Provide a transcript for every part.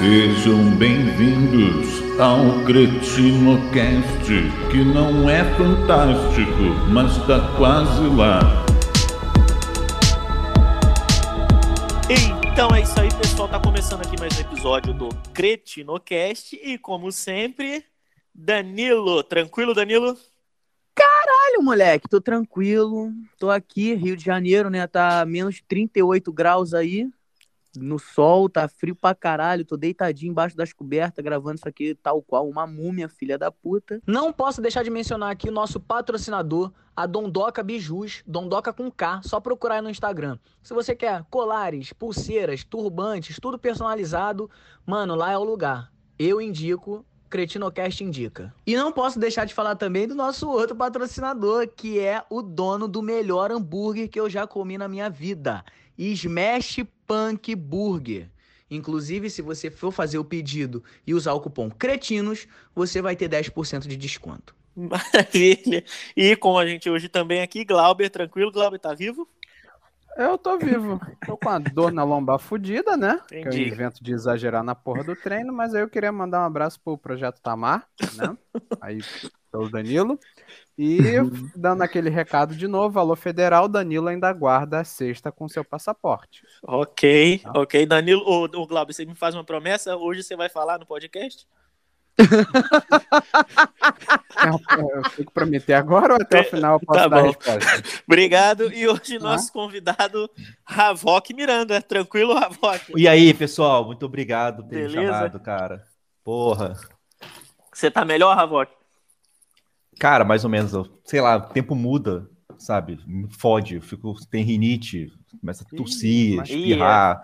Sejam bem-vindos ao CretinoCast, que não é fantástico, mas tá quase lá. Então é isso aí, pessoal. Tá começando aqui mais um episódio do CretinoCast. E como sempre, Danilo. Tranquilo, Danilo? Caralho, moleque, tô tranquilo. Tô aqui, Rio de Janeiro, né? Tá menos 38 graus aí. No sol, tá frio pra caralho. Tô deitadinho embaixo das cobertas, gravando isso aqui tal qual uma múmia, filha da puta. Não posso deixar de mencionar aqui o nosso patrocinador, a Dondoca Bijus, Dondoca com K, só procurar aí no Instagram. Se você quer colares, pulseiras, turbantes, tudo personalizado, mano, lá é o lugar. Eu indico, Cretinocast indica. E não posso deixar de falar também do nosso outro patrocinador, que é o dono do melhor hambúrguer que eu já comi na minha vida. Smash Punk Burger. Inclusive, se você for fazer o pedido e usar o cupom CRETINOS, você vai ter 10% de desconto. Maravilha. E com a gente hoje também aqui, Glauber, tranquilo? Glauber, tá vivo? Eu tô vivo. Tô com a dor na lombar fudida, né? Que Entendi. eu invento de exagerar na porra do treino, mas aí eu queria mandar um abraço pro Projeto Tamar, né? Aí pelo Danilo. E dando aquele recado de novo, alô federal, Danilo ainda guarda a sexta com seu passaporte. Ok, ok. Danilo, ô, ô Glauber, você me faz uma promessa? Hoje você vai falar no podcast? Eu tenho que prometer agora ou até o final eu posso Tá dar a bom. resposta? Obrigado. E hoje nosso convidado, Ravok Miranda. Tranquilo, Ravok? E aí, pessoal, muito obrigado por ter me Beleza? chamado, cara. Porra. Você tá melhor, Ravok? Cara, mais ou menos, sei lá, o tempo muda, sabe? Me fode, eu fico, tem rinite, começa a tossir, mas- espirrar.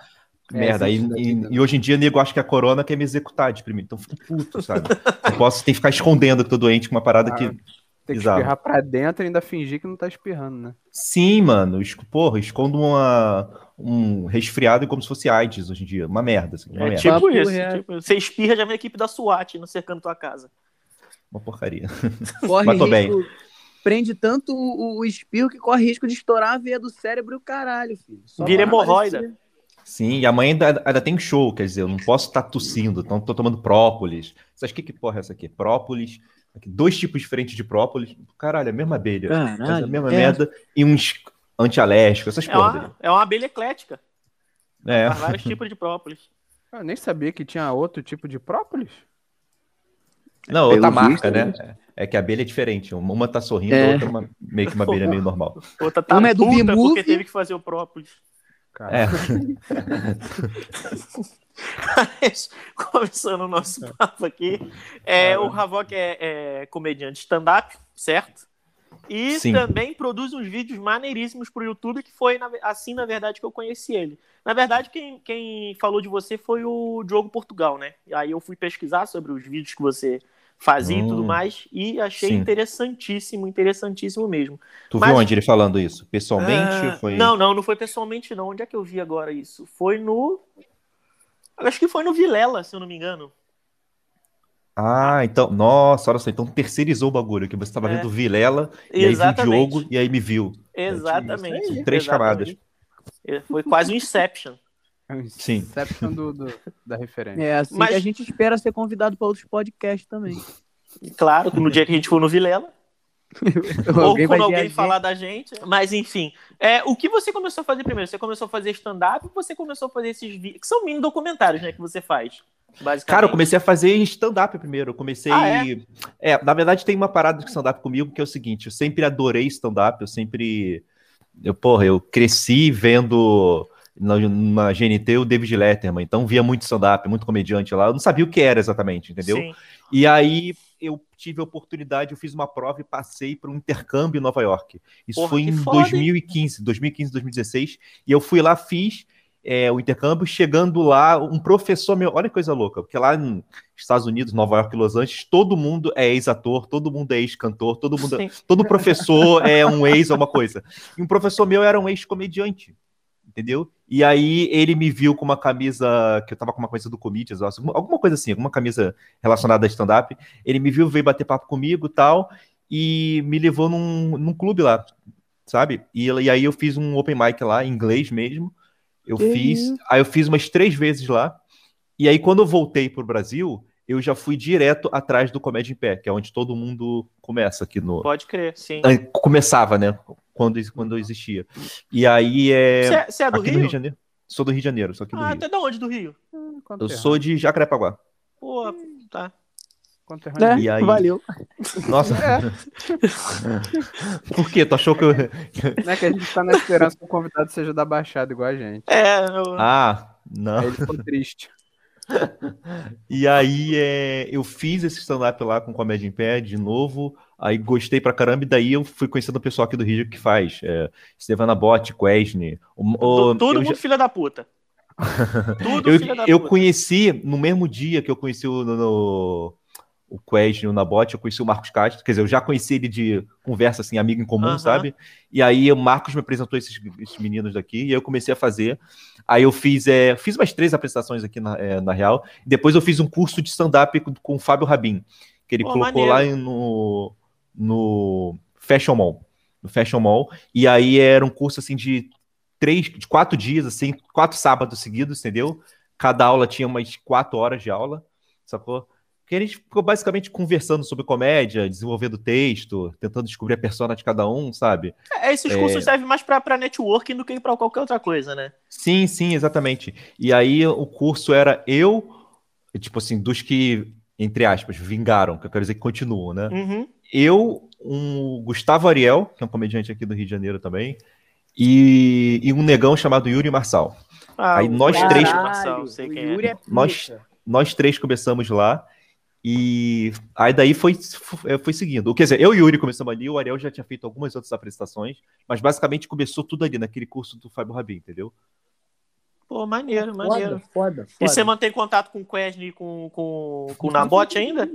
É, merda, existe e, e- e hoje em dia nego acha que a corona quer me executar de primeiro, então eu fico puto, sabe? Eu posso ter que ficar escondendo que tô doente com uma parada que. Ah, Tem que Bizarro. espirrar pra dentro e ainda fingir que não tá espirrando, né? Sim, mano, porra, escondo uma, um resfriado como se fosse AIDS hoje em dia. Uma merda, assim, uma É merda. tipo isso. tipo, você espirra, já vem a equipe da SWAT no cercando tua casa. Uma porcaria. Corre Mas tô risco, prende tanto o, o espirro que corre risco de estourar a veia do cérebro e o caralho, filho. Só Vira hemorroida. aparecer. Sim, e amanhã ainda, ainda tem show, quer dizer, eu não posso estar tossindo, então tô tomando própolis. Vocês que que porra é essa aqui? Própolis, aqui, dois tipos diferentes de própolis. Caralho, é a mesma abelha. Caralho. a mesma é. merda e uns antialérgicos, essas É porra. uma, é uma abelha eclética. É. Vários tipos de própolis. Eu nem sabia que tinha outro tipo de própolis. Não, outra marca, visto, né? É que a abelha é diferente. Uma tá sorrindo, É. a outra é uma- meio que uma abelha meio normal. Outra tá Uma é do puta porque teve que fazer o própolis. Cara, É. Mas, começando o nosso papo aqui, é, o Ravok é, é comediante stand-up, certo? E Sim. também produz uns vídeos maneiríssimos pro YouTube, que foi na assim, na verdade, que eu conheci ele. Na verdade, quem, quem falou de você foi o Diogo Portugal, né? E aí eu fui pesquisar sobre os vídeos que você fazia e Hum. tudo mais, e achei Sim. interessantíssimo, interessantíssimo mesmo. Tu Mas- viu onde ele falando isso? Pessoalmente? Ah, foi... Não, não, não foi pessoalmente, não. Onde é que eu vi agora isso? Foi no. Acho que foi no Vilela, se eu não me engano. Ah, então, nossa, olha só, então terceirizou o bagulho, que você tava É. vendo o Vilela, e aí viu o Exatamente. Diogo, e aí me viu. Exatamente. Isso aí, três exatamente. É, Foi quase um Inception. É Sim. Inception do, do- da referência. É assim Mas- que a gente espera ser convidado para outros podcasts também. E Claro, no dia que a gente for no Vilela. ou Alguém quando alguém gente. falar da gente. Mas enfim. É, o que você começou a fazer primeiro? Você começou a fazer stand-up ou você começou a fazer esses vídeos? Que são mini documentários, né? Que você faz. Basicamente. Cara, eu comecei a fazer stand-up primeiro. Eu comecei. Ah, é? na verdade, tem uma parada de stand-up comigo que é o seguinte: eu sempre adorei stand-up, eu sempre. Eu, porra, eu cresci vendo na, na GNT o David Letterman, então via muito stand-up, muito comediante lá. Eu não sabia o que era exatamente, entendeu? Sim. E aí eu tive a oportunidade, eu fiz uma prova e passei para um intercâmbio em Nova York. Isso Porra, foi em foda, hein? 2015, 2015, 2016. E eu fui lá, fiz é, o intercâmbio, chegando lá, um professor meu, olha que coisa louca, porque lá nos Estados Unidos, Nova York e Los Angeles, todo mundo é ex-ator, todo mundo é ex-cantor, todo mundo, Sim. todo professor é um ex alguma coisa. E um professor meu era um ex-comediante, entendeu? E aí ele me viu com uma camisa, que eu tava com uma camisa do Comedians, alguma coisa assim, alguma camisa relacionada a stand-up. Ele me viu, veio bater papo comigo e tal, e me levou num, num clube lá, sabe? E, e aí eu fiz um open mic lá, em inglês mesmo. Eu Que fiz, isso? aí eu fiz umas três vezes lá. E aí, quando eu voltei pro Brasil, eu já fui direto atrás do Comédia em Pé, que é onde todo mundo começa aqui no. Pode crer, sim. Começava, né? Quando, quando existia. E aí é. Você é, é do aqui Rio? no Rio de Janeiro. Sou do Rio de Janeiro, aqui do Ah, Rio. até da onde do Rio? Eu sou de Jacarepaguá. Pô, tá. Conterrâneo. Né? E aí? Valeu. Nossa. Por quê? Tu achou que eu. Não é que a gente tá na esperança que o convidado seja da Baixada, igual a gente. É, eu... Ah, não. Aí ele ficou triste. E aí é, eu fiz esse stand-up lá com Comédia em Pé de novo. Aí gostei pra caramba, e daí eu fui conhecendo o pessoal aqui do Rio que faz. É, Stevana Bot, Quesne. O, o- To- todo mundo já- filha da puta. Tudo eu, filha da eu puta. conheci, no mesmo dia que eu conheci o, no, o Quesne, o Nabote, eu conheci o Marcos Castro. Quer dizer, eu já conheci ele de conversa, assim, amigo em comum, Aham. sabe? E aí o Marcos me apresentou esses, esses meninos daqui, e aí eu comecei a fazer. Aí eu fiz, é, fiz umas três apresentações aqui na, é, na Real. Depois eu fiz um curso de stand-up com, com o Fábio Rabin, que ele Pô, colocou maneiro. lá no, no Fashion Mall. No Fashion Mall. E aí era um curso assim de três, de quatro dias, assim, quatro sábados seguidos, entendeu? Cada aula tinha umas quatro horas de aula, sacou? Que a gente ficou basicamente conversando sobre comédia, desenvolvendo texto, tentando descobrir a persona de cada um, sabe? É, esses cursos servem mais pra networking do que pra qualquer outra coisa, né? Sim, sim, exatamente. E aí o curso era eu, tipo assim, dos que, entre aspas, vingaram, que eu quero dizer que continuam, né? Uhum. Eu, um Gustavo Ariel, que é um comediante aqui do Rio de Janeiro também, e, e um negão chamado Yuri Marçal. Ah, Aí nós Yuri três- Marçal, sei quem Yuri é. é Nós-. Nós três começamos lá e aí daí foi, foi seguindo. Quer dizer, eu e o Yuri começamos ali, o Ariel já tinha feito algumas outras apresentações, mas basicamente começou tudo ali, naquele curso do Fábio Rabin, entendeu? Pô, maneiro, maneiro. Foda, foda, E você foda. mantém contato com o Quesne e com, com, com o Nabote ainda?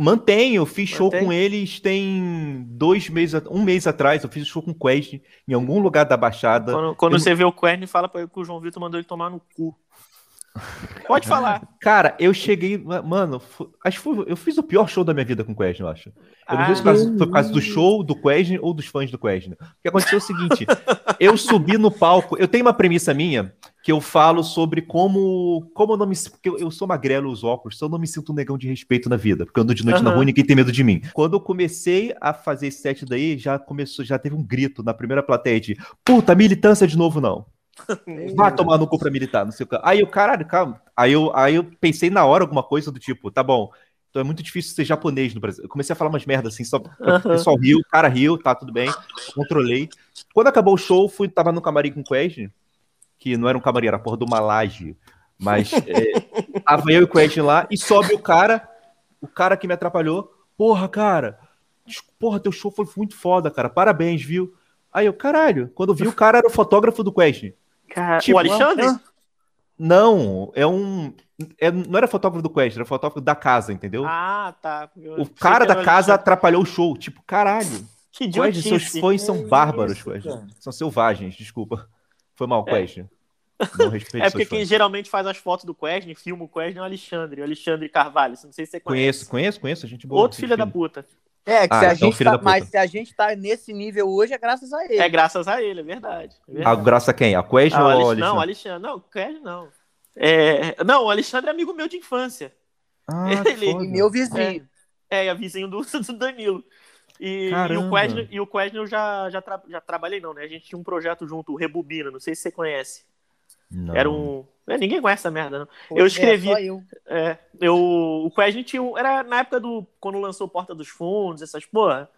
Mantenho, fiz show Mantém? com eles tem dois meses, um mês atrás, eu fiz show com o Quest em algum lugar da Baixada. Quando, quando Eu- você vê o Quesne, fala pra ele que o João Vitor mandou ele tomar no cu. Pode falar. Cara, eu cheguei, ma- mano, acho que eu fiz o pior show da minha vida com o Quesne, eu acho. Eu não sei se foi por causa do show, do Quesne ou dos fãs do Quesne. O que aconteceu é o seguinte: eu subi no palco, eu tenho uma premissa minha que eu falo sobre como, como eu não me. Porque eu, eu sou magrelo, os óculos, então eu não me sinto um negão de respeito na vida, porque eu ando de noite na Aham. rua e ninguém tem medo de mim. Quando eu comecei a fazer esse set daí, já começou, já teve um grito na primeira plateia de puta, militância de novo não. Vai tomar no cu pra militar, não sei o que. Aí eu, caralho, calma. Aí eu, aí eu pensei na hora alguma coisa do tipo, tá bom, então é muito difícil ser japonês no Brasil. Eu comecei a falar umas merdas assim, só o pessoal riu, o cara riu, tá tudo bem, controlei. Quando acabou o show, fui, tava no camarim com o Quest, que não era um camarim, era a porra de uma laje, mas é, tava eu e o Quest lá, e sobe o cara, o cara que me atrapalhou, porra, cara, porra, teu show foi muito foda, cara, parabéns, viu? Aí eu, caralho, quando vi o cara era o fotógrafo do Quest. Cara, Tipo, o Alexandre? Não, é um. é- não era fotógrafo do Quest, era fotógrafo da casa, entendeu? Ah, tá. Eu o cara da casa Alexandre. atrapalhou o show. Tipo, caralho. Que Quest, seus idiotice. fãs são Que bárbaros, isso, Quest. cara. São selvagens, desculpa. Foi mal, É. Quest. Não respeito É porque quem fãs. geralmente faz as fotos do Quesne, filma o Quesne, é o Alexandre. O Alexandre Carvalho. Não sei se você conhece. Conheço, conheço, conheço, a gente boa. Outro filho da puta. É, que se Ah, a então, gente tá, mas se a gente tá nesse nível hoje é graças a ele. É graças a ele, é verdade. É A verdade. graça a quem? A Quest Ah, ou Alexandre? Não, o Alexandre. Não, o Quesne não. É... Não, o Alexandre é amigo meu de infância. Ah, Ele- foda. E meu vizinho. É, é vizinho do, do Danilo. E, e o Quesne, e o Quesne eu já, já, tra- já trabalhei, não, né? A gente tinha um projeto junto, o Rebobina, não sei se você conhece. Não. Era um. É, ninguém conhece essa merda, não. Pô, Eu é, escrevi- só eu. É, eu, o Quesne tinha um, Era na época do. Quando lançou Porta dos Fundos, essas porra.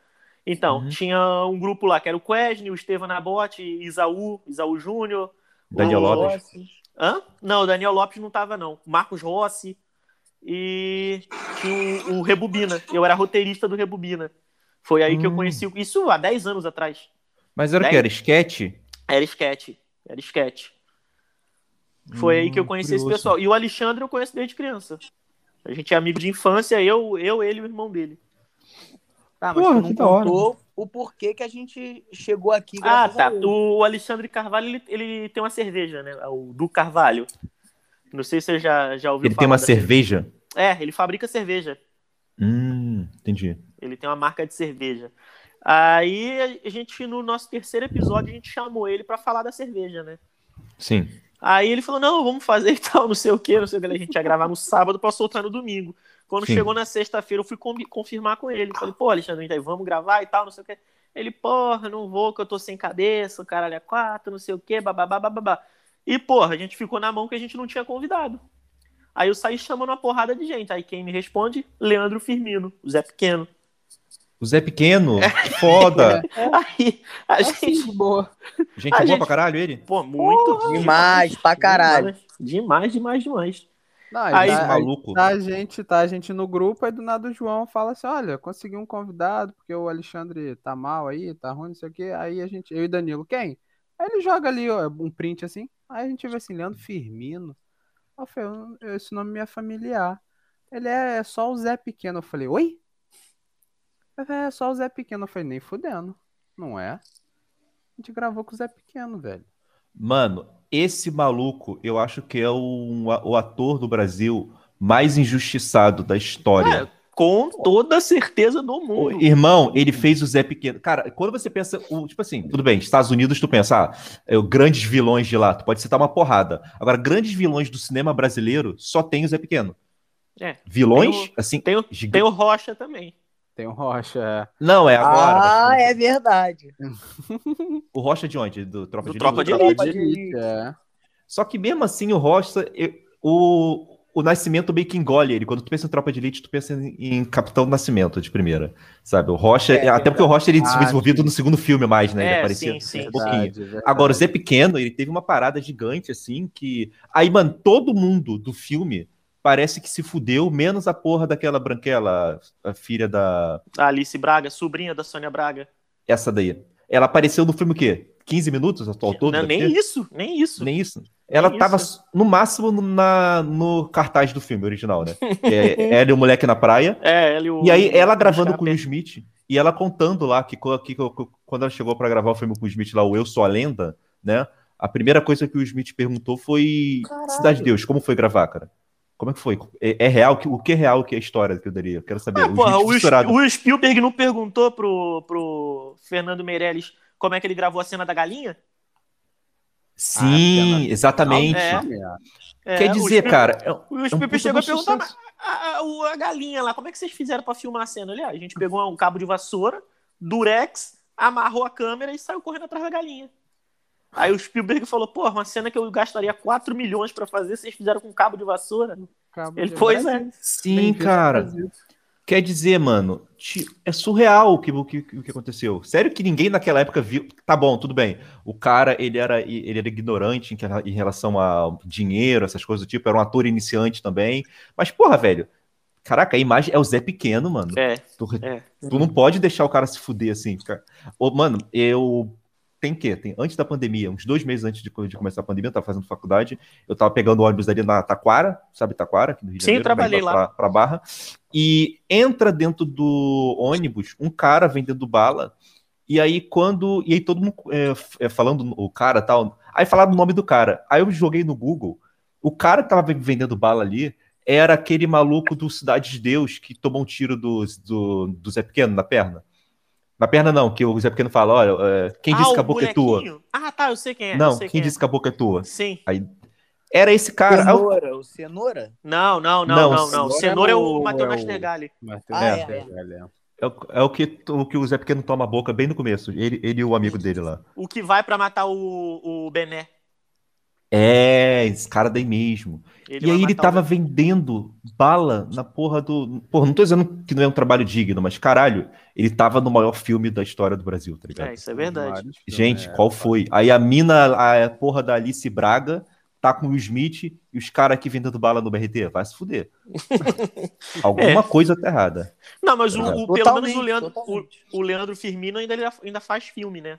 Então, Uhum. tinha um grupo lá que era o Quesne, o Estevam Nabote, Isaú, Isaú Júnior. Daniel o- Lopes. Hã? Não, o Daniel Lopes não tava, não. Marcos Rossi. E tinha o, o Rebobina. Eu era roteirista do Rebobina. Foi aí que eu Hum. conheci. Isso há 10 anos atrás. Mas era o que? Era sketch? Era sketch. Era sketch. Foi aí que eu Hum, conheci esse curioso. pessoal. E o Alexandre eu conheço desde criança. A gente é amigo de infância, eu, eu ele e o irmão dele. Tá, mas Porra, não contou o porquê que a gente chegou aqui Ah, tá. ele. O Alexandre Carvalho, ele, ele tem uma cerveja, né? O do Carvalho. Não sei se você já, já ouviu Ele falar. tem uma da- cerveja? É, ele fabrica cerveja. Hum, entendi. Ele tem uma marca de cerveja. Aí a gente, no nosso terceiro episódio, a gente chamou ele pra falar da cerveja, né? Sim. Aí ele falou, não, vamos fazer e tal, não sei o que, não sei o que. A gente ia gravar no sábado pra soltar no domingo. Quando Sim. chegou na sexta-feira, eu fui confirmar com ele. Falei, pô, Alexandre, então, vamos gravar e tal, não sei o que. Ele, porra, não vou, que eu tô sem cabeça, o caralho é quatro, não sei o que, bababá, bababá. E, porra, a gente ficou na mão que a gente não tinha convidado. Aí eu saí chamando uma porrada de gente. Aí quem me responde? Leandro Firmino, o Zé Pequeno. O Zé Pequeno, foda. Aí a Assim, gente. de boa. Gente A boa gente- pra caralho ele. Pô, muito. Demais, pra caralho. Demais, demais, demais. Não, Aí- tá, maluco. tá a gente, tá a gente no grupo, aí do nada o João fala assim, olha, consegui um convidado, porque o Alexandre tá mal aí, tá ruim, não sei o quê. Aí a gente, eu e Danilo, quem? Aí ele joga ali ó, um print assim, aí a gente vê assim, Leandro Firmino. Eu falei, "Eu- esse nome me é familiar. Ele é, é só o Zé Pequeno. Eu falei, oi? É só o Zé Pequeno. Eu falei, nem fudendo. Não é? A gente gravou com o Zé Pequeno, velho. Mano, esse maluco, eu acho que é o, o ator do Brasil mais injustiçado da história. É, com toda certeza do O mundo. irmão, ele fez o Zé Pequeno. Cara, quando você pensa, o- tipo assim, tudo bem, Estados Unidos, tu pensa, ah, é, o grandes vilões de lá, tu pode citar uma porrada. Agora, grandes vilões do cinema brasileiro só tem o Zé Pequeno. É. Vilões, Tem o- assim, Tem o, tem o Rocha também. Tem o Rocha, é. Não, é agora. Ah, é verdade. O Rocha de onde? Do Tropa Do de Tropa Elite? de Elite. Tropa de Elite, é. Só que mesmo assim, o Rocha, eu- o, o Nascimento meio que engole ele. Quando tu pensa em Tropa de Elite, tu pensa em, em Capitão Nascimento de primeira, sabe? O Rocha, É, até porque o Rocha ele foi desenvolvido no segundo filme mais, né? ele É, aparecia sim, sim. um pouquinho. Verdade, verdade. Agora, o Zé Pequeno, ele teve uma parada gigante, assim, que. Aí, mano, todo mundo do filme parece que se fudeu, menos a porra daquela branquela, a filha da. A Alice Braga, sobrinha da Sônia Braga. Essa daí. Ela apareceu no filme o quê? 15 minutos ao todo? Não, nem isso, nem isso. Nem isso. Ela Nem tava isso. no máximo no- na, no cartaz do filme original, né? É, ela e o moleque na praia. É, ela e o. E aí, ela gravando com o. Smith, e ela contando lá que, que- que- quando ela chegou pra gravar o filme com o Smith lá, o Eu Sou a Lenda, né? A primeira coisa que o Smith perguntou foi: Caralho. Cidade de Deus, como foi gravar, cara? Como é que foi? É, é real? O que é real que é a história que eu daria? Eu quero saber. Ah, O porra, o, fissurado. o Spielberg não perguntou pro, pro Fernando Meirelles como é que ele gravou a cena da galinha? Sim, Ah, exatamente. É. É, Quer o dizer, Spielberg- cara, é, um- O é um Spielberg puta chegou a perguntar, mas a, a- o- a galinha lá, como é que vocês fizeram pra filmar a cena? Ali, ah, a gente pegou um cabo de vassoura, durex, amarrou a câmera e saiu correndo atrás da galinha. Aí o Spielberg falou, porra, uma cena que eu gastaria 4 milhões pra fazer, vocês fizeram com um cabo de vassoura? Cabo Ele, de pois Brasil. é. Sim, cara. Quer dizer, mano, é surreal o que, o, que, o que aconteceu. Sério que ninguém naquela época viu. Tá bom, tudo bem. O cara, ele era, ele era ignorante em relação a dinheiro, essas coisas do tipo. Era um ator iniciante também. Mas, porra, velho. Caraca, a imagem é o Zé Pequeno, mano. É, Tu, é. tu não pode deixar o cara se fuder assim. Cara. Ô, mano, eu. Tem que? Tem, antes da pandemia, uns dois meses antes de, de começar a pandemia, eu tava fazendo faculdade. Eu tava pegando ônibus ali na Taquara, sabe Taquara? Aqui no Rio de Sim, Janeiro, trabalhei lá. Pra Barra. E entra dentro do ônibus um cara vendendo bala. E aí, quando. E aí, todo mundo é, é, falando o cara tal. Aí falaram o nome do cara. Aí eu joguei no Google. O cara que tava vendendo bala ali era aquele maluco do Cidade de Deus que tomou um tiro do, do, do Zé Pequeno na perna. Na perna não, que o Zé Pequeno fala, olha, é, quem disse ah, que a o boca é tua? bonequinho? Ah, tá, eu sei quem é. não, sei quem é. disse que a boca é tua? Sim. Era esse cara. Aí eu- Cenoura, o cenoura? Não, não, não, Não, não. Cenoura Cenoura é o o- Matheus é o- Nastergalli. Matheus Ah, é, Nastergalli, é. é, o- é o, que, o que o Zé Pequeno toma a boca bem no começo. Ele, ele e o amigo dele lá. O que vai pra matar o, o Bené. É, esse cara daí mesmo. Ele e aí ele tava vendendo bala na porra do. Porra, não tô dizendo que não é um trabalho digno, mas caralho, ele tava no maior filme da história do Brasil, tá ligado? É, isso é verdade. Gente, é. qual foi? Aí a mina, a porra da Alice Braga, tá com o Smith e os caras aqui vendendo bala no BRT. Vai se fuder. Alguma coisa tá errada. Não, mas o, Tá o- pelo Totalmente, menos o Leandro, o, o Leandro Firmino ainda, ele ainda faz filme, né?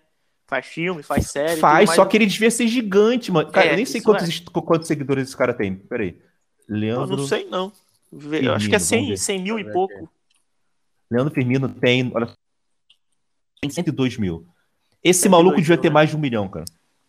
Faz filme, faz série. Faz, só que ele devia ser gigante, mano. Cara, É, eu nem sei quantos, é. quantos seguidores esse cara tem. Peraí. Eu Leandro, não sei, não. Eu acho que é Firmino, 100, vamos ver. 100 mil e eu pouco. Leandro Firmino tem. Olha, tem 102 mil. Esse 102 maluco devia mil, ter né? mais de um milhão, cara.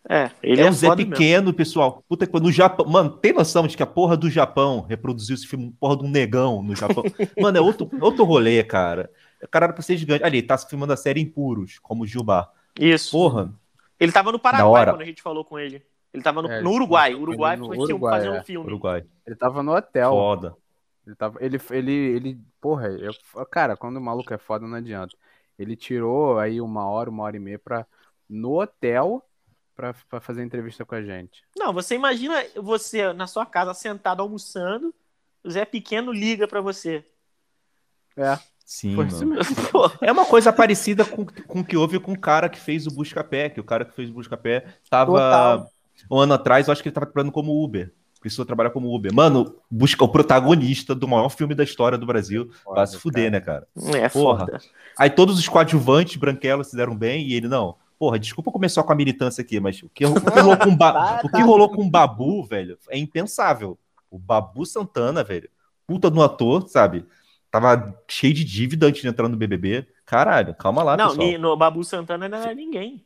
É, ele é é, um Zé foda mesmo. Pequeno, pessoal. Puta que no Japão. Mano, tem noção de que a porra do Japão reproduziu esse filme, porra de um negão no Japão? Mano, é outro, outro rolê, cara. O cara era pra ser gigante. Ali, ele tá filmando a série Impuros, como Gilmar. Isso. Porra, Ele tava no Paraguai hora. quando a gente falou com ele. Ele tava no, É, no Uruguai. tava Uruguai no foi Uruguai, fazer é. um filme. Uruguai. Ele tava no hotel. Foda. Ele, tava, ele, ele, ele, porra, eu, cara, quando o maluco é foda, não adianta. Ele tirou aí uma hora, uma hora e meia pra, no hotel pra, pra fazer entrevista com a gente. Não, você imagina você na sua casa sentado almoçando, o Zé Pequeno liga pra você. É, Sim, foi mano. isso mesmo. É uma coisa parecida com, com o que houve com o cara que fez o Buscapé, que o cara que fez o Buscapé tava Total. um ano atrás, eu acho que ele tava trabalhando como Uber. Precisou trabalhar como Uber. Mano, busca o protagonista do maior filme da história do Brasil. Vai se Foda, fuder, cara. né, cara? é Porra. foda. Aí todos os coadjuvantes branquelos se deram bem e ele não. Porra, desculpa começar com a militância aqui, mas o que, o que rolou com o, ba- o que rolou com o Babu, velho, é impensável. O Babu Santana, velho, puta no ator, sabe? Tava cheio de dívida antes de entrar no BBB. Caralho, calma lá, Não, pessoal. ni- no Babu Santana não era ninguém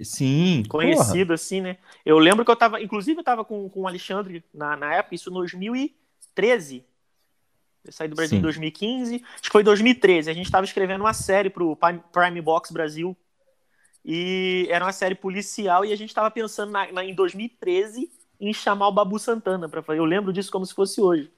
Sim, porra. conhecido assim, né? Eu lembro que eu tava, inclusive eu tava com, com o Alexandre na, na época, isso em 2013. Eu saí do Brasil Sim. em 2015, acho que foi 2013. A gente tava escrevendo uma série pro Prime- Prime Box Brasil. E era uma série policial e a gente tava pensando na, na- em 2013 em chamar o Babu Santana para fazer. Eu lembro disso como se fosse hoje.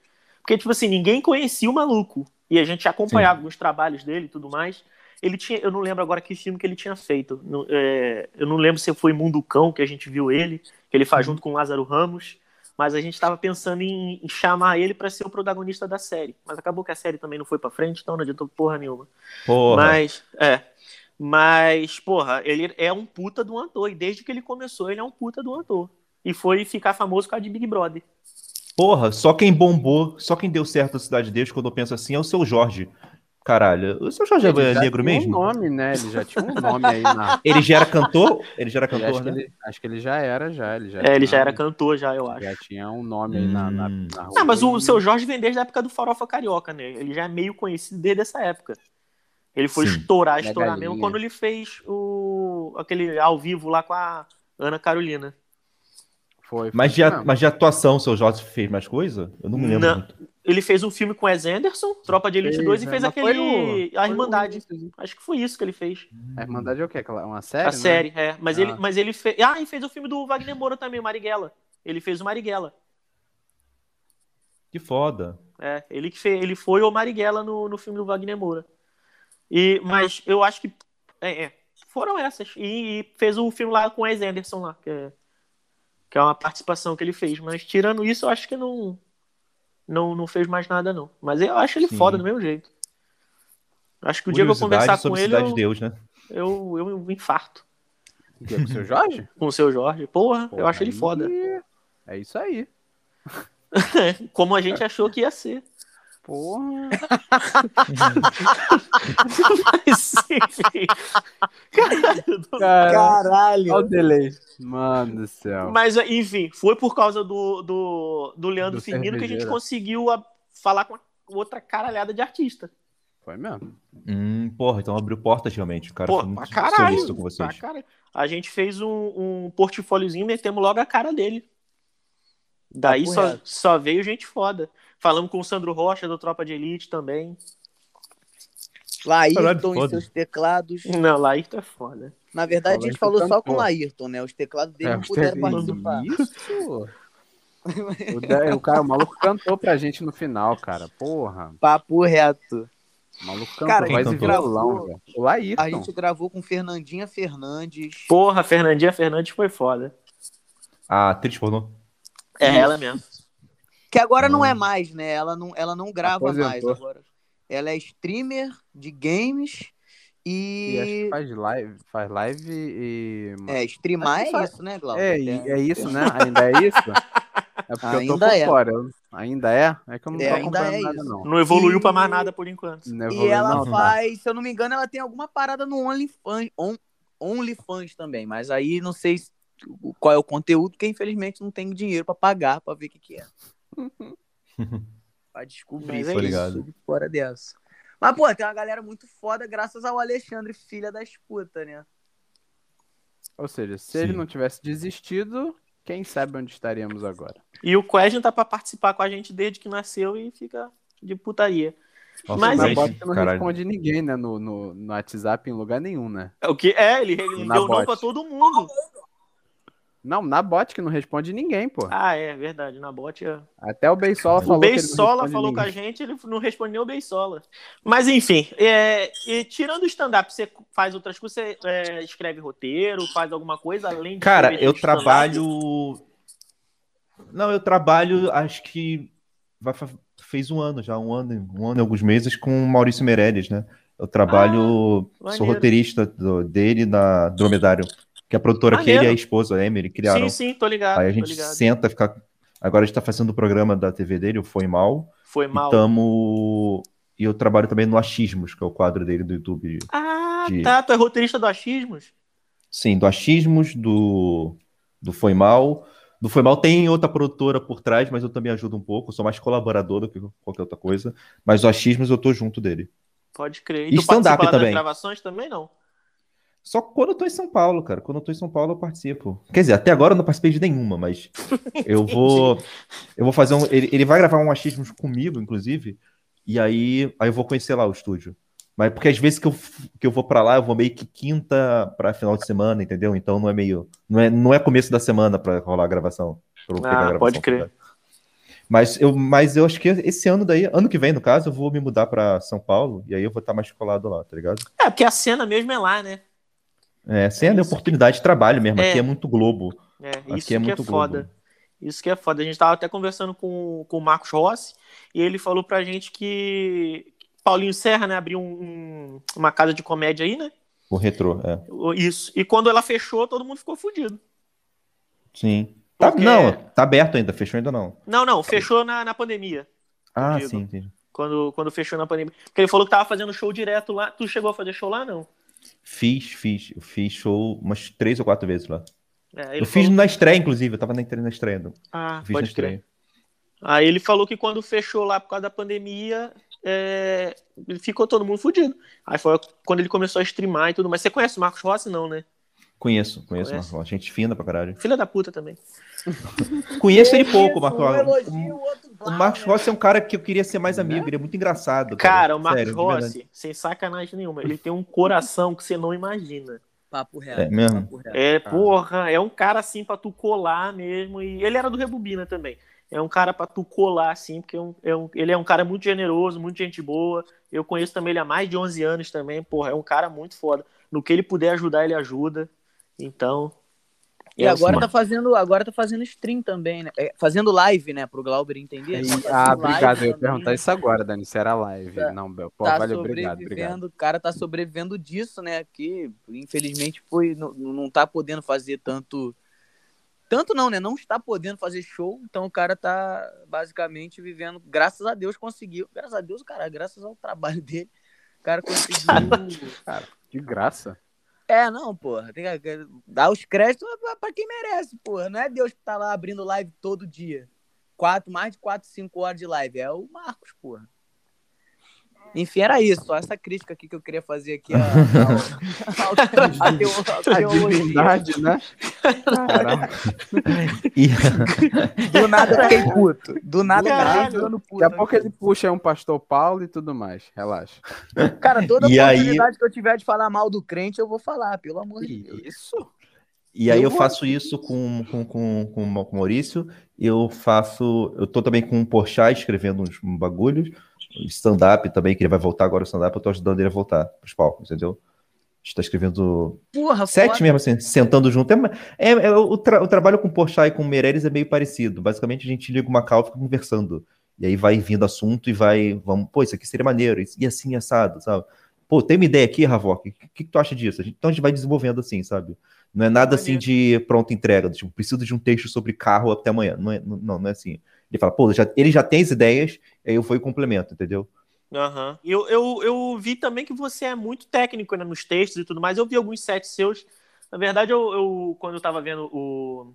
Porque, tipo assim, ninguém conhecia o maluco. E a gente acompanhava alguns trabalhos dele e tudo mais. Ele tinha, eu não lembro agora que filme que ele tinha feito. No- é, eu não lembro se foi Mundo Cão que a gente viu ele, que ele faz junto com o Lázaro Ramos. Mas a gente estava pensando em, em chamar ele para ser o protagonista da série. Mas acabou que a série também não foi para frente, então não adiantou porra nenhuma. Porra. Mas, é. Mas, porra, ele é um puta do ator. E desde que ele começou, ele é um puta do ator. E foi ficar famoso com a de Big Brother. Porra, só quem bombou, só quem deu certo na Cidade de Deus, quando eu penso assim, é o seu Jorge. Caralho, o seu Jorge Ele é já negro tinha mesmo? um nome, né? Ele já tinha um nome aí na. Ele já era cantor? Ele já era Ele, acho, cantor, que né? ele, acho que ele já era, já. Ele já, É, ele tinha- já era cantor, já, eu acho. Já tinha um nome aí na, na, Hum. na rua. Ah, mas o seu Jorge vem desde a época do Farofa Carioca, né? Ele já é meio conhecido desde essa época. Ele foi Sim. estourar, estourar galinha. mesmo quando ele fez o aquele ao vivo lá com a Ana Carolina. Foi, Mas de, a- mas de atuação, o seu Jorge fez mais coisa? Eu não me lembro Não. Ele fez um filme com Wes Anderson, Tropa de Elite Fez, 2, e né? fez aquele o- A foi o Irmandade. iníciozinho. Acho que foi isso que ele fez. A Irmandade é o quê? Uma série? a né? série, é. Mas, Ah. ele, mas ele fez. Ah, e fez o filme do Wagner Moura também, o Marighella. Ele fez o Marighella. Que foda. É, ele que fez, ele foi o Marighella no, no filme do Wagner Moura. E, mas eu acho que é, é, foram essas. E, e fez o filme lá com o Wes Anderson lá, que é, que é uma participação que ele fez. Mas tirando isso, eu acho que não, não, não fez mais nada, não. Mas eu acho ele Sim. foda do mesmo jeito. Acho que o dia que eu conversar com ele, eu, de Deus, né? eu, eu infarto O quê? Com o seu Jorge? com o seu Jorge. Porra, eu Porra, acho ele aí- foda. É isso aí. Como a gente achou que ia ser. Porra. Mas, enfim. Caralho, do- Cara, Caralho. olha o delay. Mano do céu. Mas, enfim, foi por causa do, do, do Leandro Do Firmino que a gente conseguiu a- falar com outra caralhada de artista. Foi mesmo. Hum, porra, então abriu portas realmente. O cara Pô, foi muito pra caralho. com vocês. caralho. A gente fez um, um portfóliozinho e metemos logo a cara dele. Daí só, só veio gente foda. Falamos com o Sandro Rocha, do Tropa de Elite também. Laírton e seus teclados. Não, isso é foda. Na verdade, a gente falou Laírton só com o. Laírton, né? Os teclados dele É, não puderam participar. Isso. O, o cara, o maluco cantou pra gente no final, cara. Porra. Papo reto. O maluco cantou Cara, violão, velho. O Laírton. A gente gravou com Fernandinha Fernandes. Porra, Fernandinha Fernandes foi foda. A atriz pornô. É Isso. ela mesmo. Que agora não é Hum. mais, né? Ela não, ela não grava mais Aposentou. agora. Ela é streamer de games E acho e. que faz live, faz live e. É, streamar é faz- isso, né, Glauco? É, e- é isso, né? Ainda é isso? É porque eu tô Ainda por é. fora. Ainda é? É que eu não É, tô ainda acompanhando é nada, isso. não. Não evoluiu E- pra mais nada por enquanto. Não E evoluiu, ela não, tá? faz, se eu não me engano, ela tem alguma parada no OnlyFans, on, OnlyFans também, mas aí não sei se- qual é o conteúdo, porque infelizmente não tem dinheiro pra pagar pra ver o que, que é. pra descobrir Mas é sou fora dessa. Mas, pô, tem uma galera muito foda graças ao Alexandre, filha das putas, né? Ou seja, se ele Sim. não tivesse desistido, quem sabe onde estaríamos agora? E o Question tá pra participar com a gente desde que nasceu e fica de putaria. Nossa, Mas na aí- bot não caralho. responde ninguém, né? No, no, no WhatsApp em lugar nenhum, né? O que é, ele, ele Na deu não pra todo mundo. Não, na bot que não responde ninguém, pô. Ah, é verdade. Na bot. é- Até o Beisola O falou não Beisola falou com a ninguém. gente, ele não respondeu o Beisola. Mas enfim, é, e tirando o stand-up, você faz outras coisas? Você é, escreve roteiro, faz alguma coisa além de Cara, eu trabalho. Não, eu trabalho, acho que vai, fez um ano já, um ano, um ano e alguns meses com o Maurício Meirelles, né? Eu trabalho, Ah, sou roteirista do- dele na Dromedário, que é a produtora que ele e Maneiro. a esposa, a Emily, criaram. Sim, sim, tô ligado. Aí a gente senta, fica. Agora a gente tá fazendo o programa da TV dele, o Foi Mal. Foi E mal. tamo. E eu trabalho também no Achismos, que é o quadro dele do YouTube. Ah, de- tá. Tu é roteirista do Achismos? Sim, do Achismos, do, do Foi Mal. Do Foi Mal tem outra produtora por trás, mas eu também ajudo um pouco. Eu sou mais colaborador do que qualquer outra coisa. Mas o Achismos eu tô junto dele. Pode crer. E tu stand-up também. gravações também, não? Só quando eu tô em São Paulo, cara. Quando eu tô em São Paulo, eu participo. Quer dizer, até agora eu não participei de nenhuma, mas eu vou. Eu vou fazer um. Ele, ele vai gravar um achismos comigo, inclusive. E aí, aí eu vou conhecer lá o estúdio. Mas porque às vezes que eu, que eu vou pra lá, eu vou meio que quinta pra final de semana, entendeu? Então não é meio. Não é, não é começo da semana pra rolar a gravação. pegar a Ah, gravação, pode crer. tá? Mas eu, mas eu acho que esse ano daí, ano que vem, no caso, eu vou me mudar pra São Paulo e aí eu vou estar mais colado lá, tá ligado? É, porque a cena mesmo é lá, né? É, sem a isso. oportunidade de trabalho mesmo. É. Aqui é muito Globo. É, Aqui isso é que é muito foda. Globo. Isso que é foda. A gente tava até conversando com, com o Marcos Rossi e ele falou pra gente que Paulinho Serra, né, abriu um- um- uma casa de comédia aí, né? O retrô, é. Isso. E quando ela fechou, todo mundo ficou fudido. Sim. Tá, Porque- Não, tá aberto ainda, fechou ainda não. Não, não, fechou na, na pandemia. Ah, digo. sim, entendi. Quando, quando fechou na pandemia. Porque ele falou que tava fazendo show direto lá. Tu chegou a fazer show lá, não? Fiz, fiz. Eu fiz show umas três ou quatro vezes lá. É, Eu fiz falou- na estreia, inclusive. Eu tava na, na estreia. Ah, Fiz na pode crer. estreia. Aí ele falou que quando fechou lá por causa da pandemia, é, ficou todo mundo fudido. Aí foi quando ele começou a streamar e tudo. Mas você conhece o Marcos Rossi, não, né? Conheço, conheço, Conhece? Marcos. Gente fina pra caralho. Filha da puta também. Conheço ele pouco, Marcos Um elogio, o Marcos Rossi é um cara que eu queria ser mais amigo. Ele é muito engraçado. Cara, o Marcos Sério. Rossi, sem sacanagem nenhuma, ele tem um coração que você não imagina. Papo reto. É mesmo? Papo reto. É, porra, é um cara assim pra tu colar mesmo. E ele era do Rebobina também. É um cara pra tu colar, assim, porque é um- é um- ele é um cara muito generoso, muito gente boa. Eu conheço também ele há mais de 11 anos também. Porra, é um cara muito foda. No que ele puder ajudar, ele ajuda. Então. E é agora assim, tá fazendo, agora tá fazendo stream também, né? É, fazendo live, né, pro Glauber entender. E- Tá fazendo ah, obrigado. Eu ia perguntar isso agora, Dani, se era live. Tá- não, Bel. Pô, tá valeu, obrigado, obrigado. o cara tá sobrevivendo disso, né? Que infelizmente foi, não, não tá podendo fazer tanto. Tanto não, né? Não está podendo fazer show, então o cara tá basicamente vivendo. Graças a Deus conseguiu. Graças a Deus, cara, graças ao trabalho dele, o cara conseguiu. De graça. É, não, porra. Tem que dar os créditos pra quem merece, porra. Não é Deus que tá lá abrindo live todo dia. Quatro, mais de 4, 5 horas de live. É o Marcos, porra. Enfim, era isso. Só essa crítica aqui que eu queria fazer aqui teo- ao A teologia. divindade, né? Caraca. E- Do nada eu fiquei puto. Do nada eu fiquei puto. Daqui a pouco ele puxa um pastor Paulo e tudo mais. Relaxa. Cara, toda E aí- oportunidade que eu tiver de falar mal do crente, eu vou falar, pelo amor de Deus. Isso. E aí Eu faço isso com, com, com, com o Maurício. Eu faço. Eu tô também com o Porchat escrevendo uns bagulhos. Stand-up também, que ele vai voltar agora o stand-up, eu tô ajudando ele a voltar pros palcos, entendeu? A gente tá escrevendo Porra, sete foda. mesmo, assim, sentando junto. É, é- é o, tra- o trabalho com o Porchat e com o Meirelles é meio parecido. Basicamente, a gente liga uma cal e fica conversando. E aí vai vindo assunto e vai. Vamos, pô, isso aqui seria maneiro, e assim, assado, sabe? Pô, tem uma ideia aqui, Ravok? O que, que tu acha disso? A gente- então a gente vai desenvolvendo assim, sabe? Não é nada assim de pronta entrega, tipo, preciso de um texto sobre carro até amanhã. Não é, não, não é assim. Ele fala, pô, já, ele já tem as ideias, aí eu vou e complemento, entendeu? Aham. Eu, eu, eu vi também que você é muito técnico né, nos textos e tudo mais. Eu vi alguns sets seus. Na verdade, eu, eu- quando eu tava vendo o,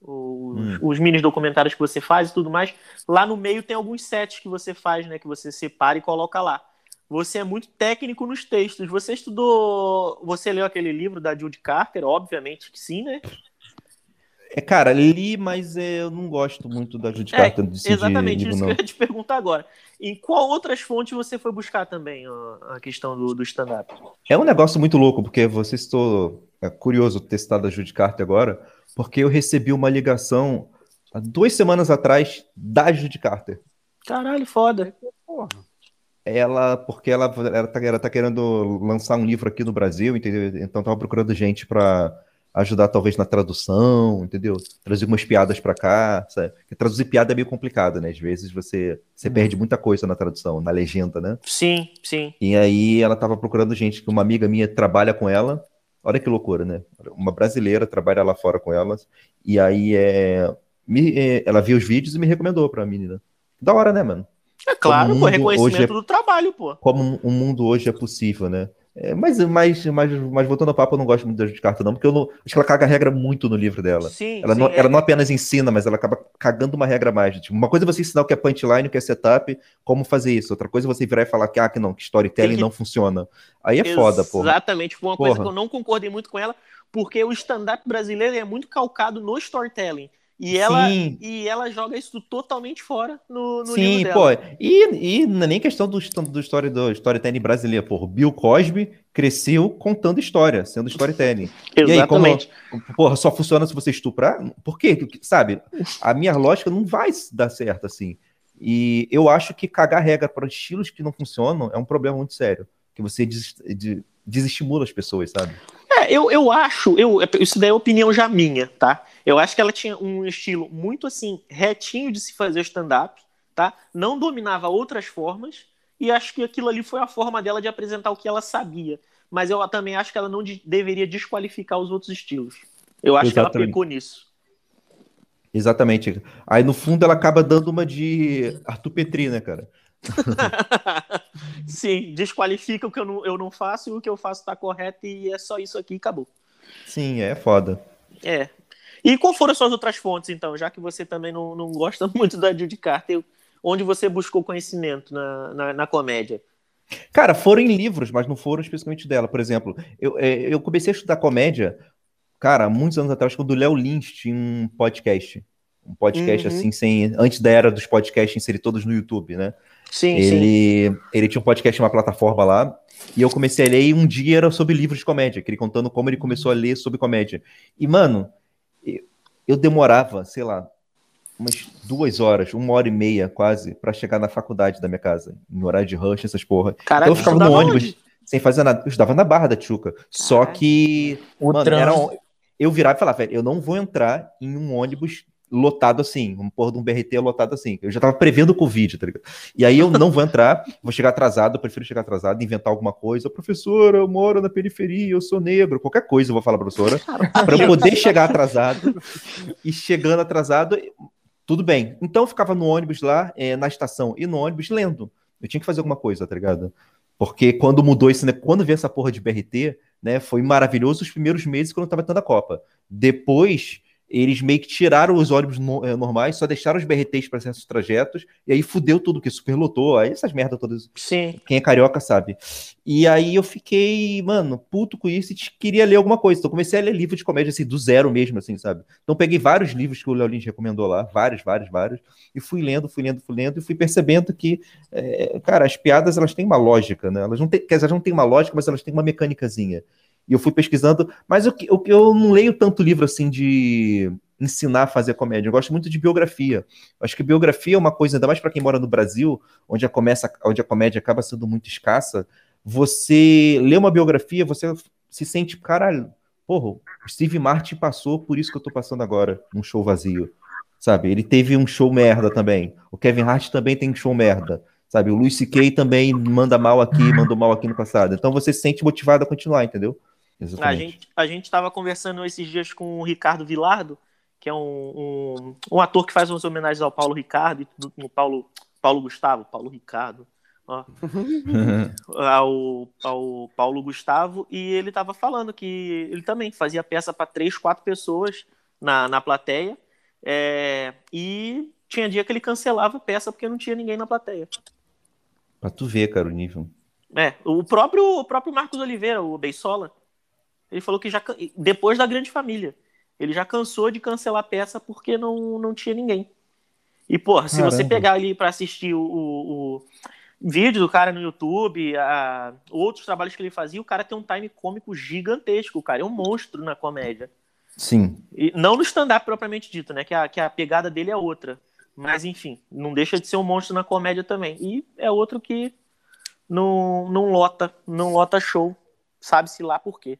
o- Hum. os mini documentários que você faz e tudo mais, lá no meio tem alguns sets que você faz, né? Que você separa e coloca lá. Você é muito técnico nos textos. Você estudou. Você leu aquele livro da Judy Carter? Obviamente que sim, né? É, cara, li, mas é, eu não gosto muito da Judy Carter. de- de Exatamente, isso não. que eu ia te perguntar agora. Em qual outras fontes você foi buscar também a questão do, do stand-up? É um negócio muito louco, porque você estou é, curioso ter citado a Judy Carter agora, porque eu recebi uma ligação há duas semanas atrás da Judy Carter. Caralho, foda. Porra. Ela, porque ela, ela, tá, ela tá querendo lançar um livro aqui no Brasil, entendeu? Então tava procurando gente para ajudar talvez na tradução, entendeu? Traduzir umas piadas para cá, sabe? Porque traduzir piada é meio complicado, né? Às vezes você, você perde muita coisa na tradução, na legenda, né? Sim, sim. E aí ela tava procurando gente, que uma amiga minha trabalha com ela. Olha que loucura, né? Uma brasileira trabalha lá fora com elas. E aí é, me- é, ela viu os vídeos e me recomendou pra menina. Da hora, né, mano? É claro, pô, hoje reconhecimento é- do trabalho, pô. Como o mundo hoje é possível, né? É, mas, mas, mas, mas voltando ao papo, eu não gosto muito da Judith Carter, não, porque eu não, acho que ela caga a regra muito no livro dela. Sim, Ela sim, não, é- ela não apenas ensina, mas ela acaba cagando uma regra mais. Tipo, uma coisa é você ensinar o que é punchline, o que é setup, como fazer isso. Outra coisa é você virar e falar que, ah, que não, que storytelling que- não funciona. Aí é foda, pô. Exatamente, foi uma coisa Porra. que eu não concordei muito com ela, porque o stand-up brasileiro é muito calcado no storytelling. E ela, Sim. e ela joga isso totalmente fora no, no Sim, livro pô. dela. E, e não é nem questão do, do, story, do storytelling brasileiro, pô. Bill Cosby cresceu contando história, sendo storytelling. E aí, como- Exatamente. Porra, só funciona se você estuprar? Por quê? Sabe? A minha lógica não vai dar certo assim. E eu acho que cagar regra para estilos que não funcionam é um problema muito sério. Que você des- de- desestimula as pessoas, sabe? É, eu, eu acho, eu, isso daí é opinião já minha, tá? Eu acho que ela tinha um estilo muito assim, retinho de se fazer stand-up, tá? Não dominava outras formas, e acho que aquilo ali foi a forma dela de apresentar o que ela sabia. Mas eu também acho que ela não de- deveria desqualificar os outros estilos. Eu acho que ela Exatamente. pecou nisso. Exatamente. Aí no fundo ela acaba dando uma de Arthur Petri, né, cara? Sim, desqualifica o que eu não, eu não faço e o que eu faço tá correto e é só isso aqui e acabou. Sim, é foda. É. E qual foram as suas outras fontes, então? Já que você também não, não gosta muito da Judy Carter, onde você buscou conhecimento na, na, na comédia? Cara, foram em livros, mas não foram especificamente dela. Por exemplo, eu, é, eu comecei a estudar comédia, cara, muitos anos atrás, quando o Léo Lins tinha um podcast. Um podcast Uhum. assim, sem, antes da era dos podcasts inserir todos no YouTube, né? Sim, sim. ele, ele tinha um podcast em uma plataforma lá, e eu comecei a ler, e um dia era sobre livros de comédia, que ele contando como ele começou a ler sobre comédia. E, mano, eu, demorava, sei lá, umas duas horas, uma hora e meia quase, pra chegar na faculdade da minha casa, em horário de rush, essas porra. Caralho, então eu ficava no ônibus onde? sem fazer nada. Eu estudava na Barra da Tijuca. Só Caralho. que, O mano, era trânsito. um- eu virava e falava, velho, eu não vou entrar em um ônibus lotado assim, um porra de um BRT lotado assim. Eu já tava prevendo o Covid, tá ligado? E aí eu não vou entrar, vou chegar atrasado, eu prefiro chegar atrasado, inventar alguma coisa. Professora, eu moro na periferia, eu sou negro, qualquer coisa eu vou falar professora, para eu poder chegar atrasado. E chegando atrasado, tudo bem. Então eu ficava no ônibus lá, eh, na estação, e no ônibus lendo. Eu tinha que fazer alguma coisa, tá ligado? Porque quando mudou isso, né? Quando veio essa porra de BRT, né? Foi maravilhoso os primeiros meses quando tava tendo a Copa. Depois, eles meio que tiraram os ônibus no- eh, normais, só deixaram os BRTs para certos trajetos, e aí fudeu tudo, que superlotou, aí essas merdas todas. Sim. Quem é carioca sabe. E aí eu fiquei, mano, puto com isso e queria ler alguma coisa. Então comecei a ler livro de comédia, assim, do zero mesmo, assim, sabe? Então peguei vários livros que o Léo Lins recomendou lá, vários, vários, vários, e fui lendo, fui lendo, fui lendo, e fui percebendo que, é, cara, as piadas, elas têm uma lógica, né? Elas não têm, quer dizer, elas não têm uma lógica, mas elas têm uma mecânicazinha. E eu fui pesquisando, mas eu, eu, eu não leio tanto livro, assim, de ensinar a fazer comédia. Eu gosto muito de biografia. Eu acho que biografia é uma coisa, ainda mais para quem mora no Brasil, onde a, começa, onde a comédia acaba sendo muito escassa, você lê uma biografia, você se sente, caralho, porra, Steve Martin passou por isso que eu tô passando agora, num show vazio. Sabe? Ele teve um show merda também. O Kevin Hart também tem um show merda. Sabe? O Louis C.K. também manda mal aqui, mandou mal aqui no passado. Então você se sente motivado a continuar, entendeu? A Exatamente. gente, a gente estava conversando esses dias com o Ricardo Vilardo, que é um, um, um ator que faz umas homenagens ao Paulo Ricardo, e no Paulo, Paulo Gustavo, Paulo Ricardo, ó, ao, ao Paulo Gustavo, e ele estava falando que ele também fazia peça para três, quatro pessoas na, na plateia, é, e tinha dia que ele cancelava a peça porque não tinha ninguém na plateia. pra tu ver, cara, o nível. É, o próprio, o próprio Marcos Oliveira, o Beisola, ele falou que já depois da Grande Família, Ele já cansou de cancelar peça porque não, não tinha ninguém. E, porra, se você Caramba. pegar ali pra assistir o, o- o vídeo do cara no YouTube, a- outros trabalhos que ele fazia, o cara tem um time cômico gigantesco. O cara é um monstro na comédia. Sim. E não no stand-up propriamente dito, né? Que a, que a pegada dele é outra. Mas, enfim, não deixa de ser um monstro na comédia também. E é outro que não, não lota, não lota show. Sabe-se lá por quê.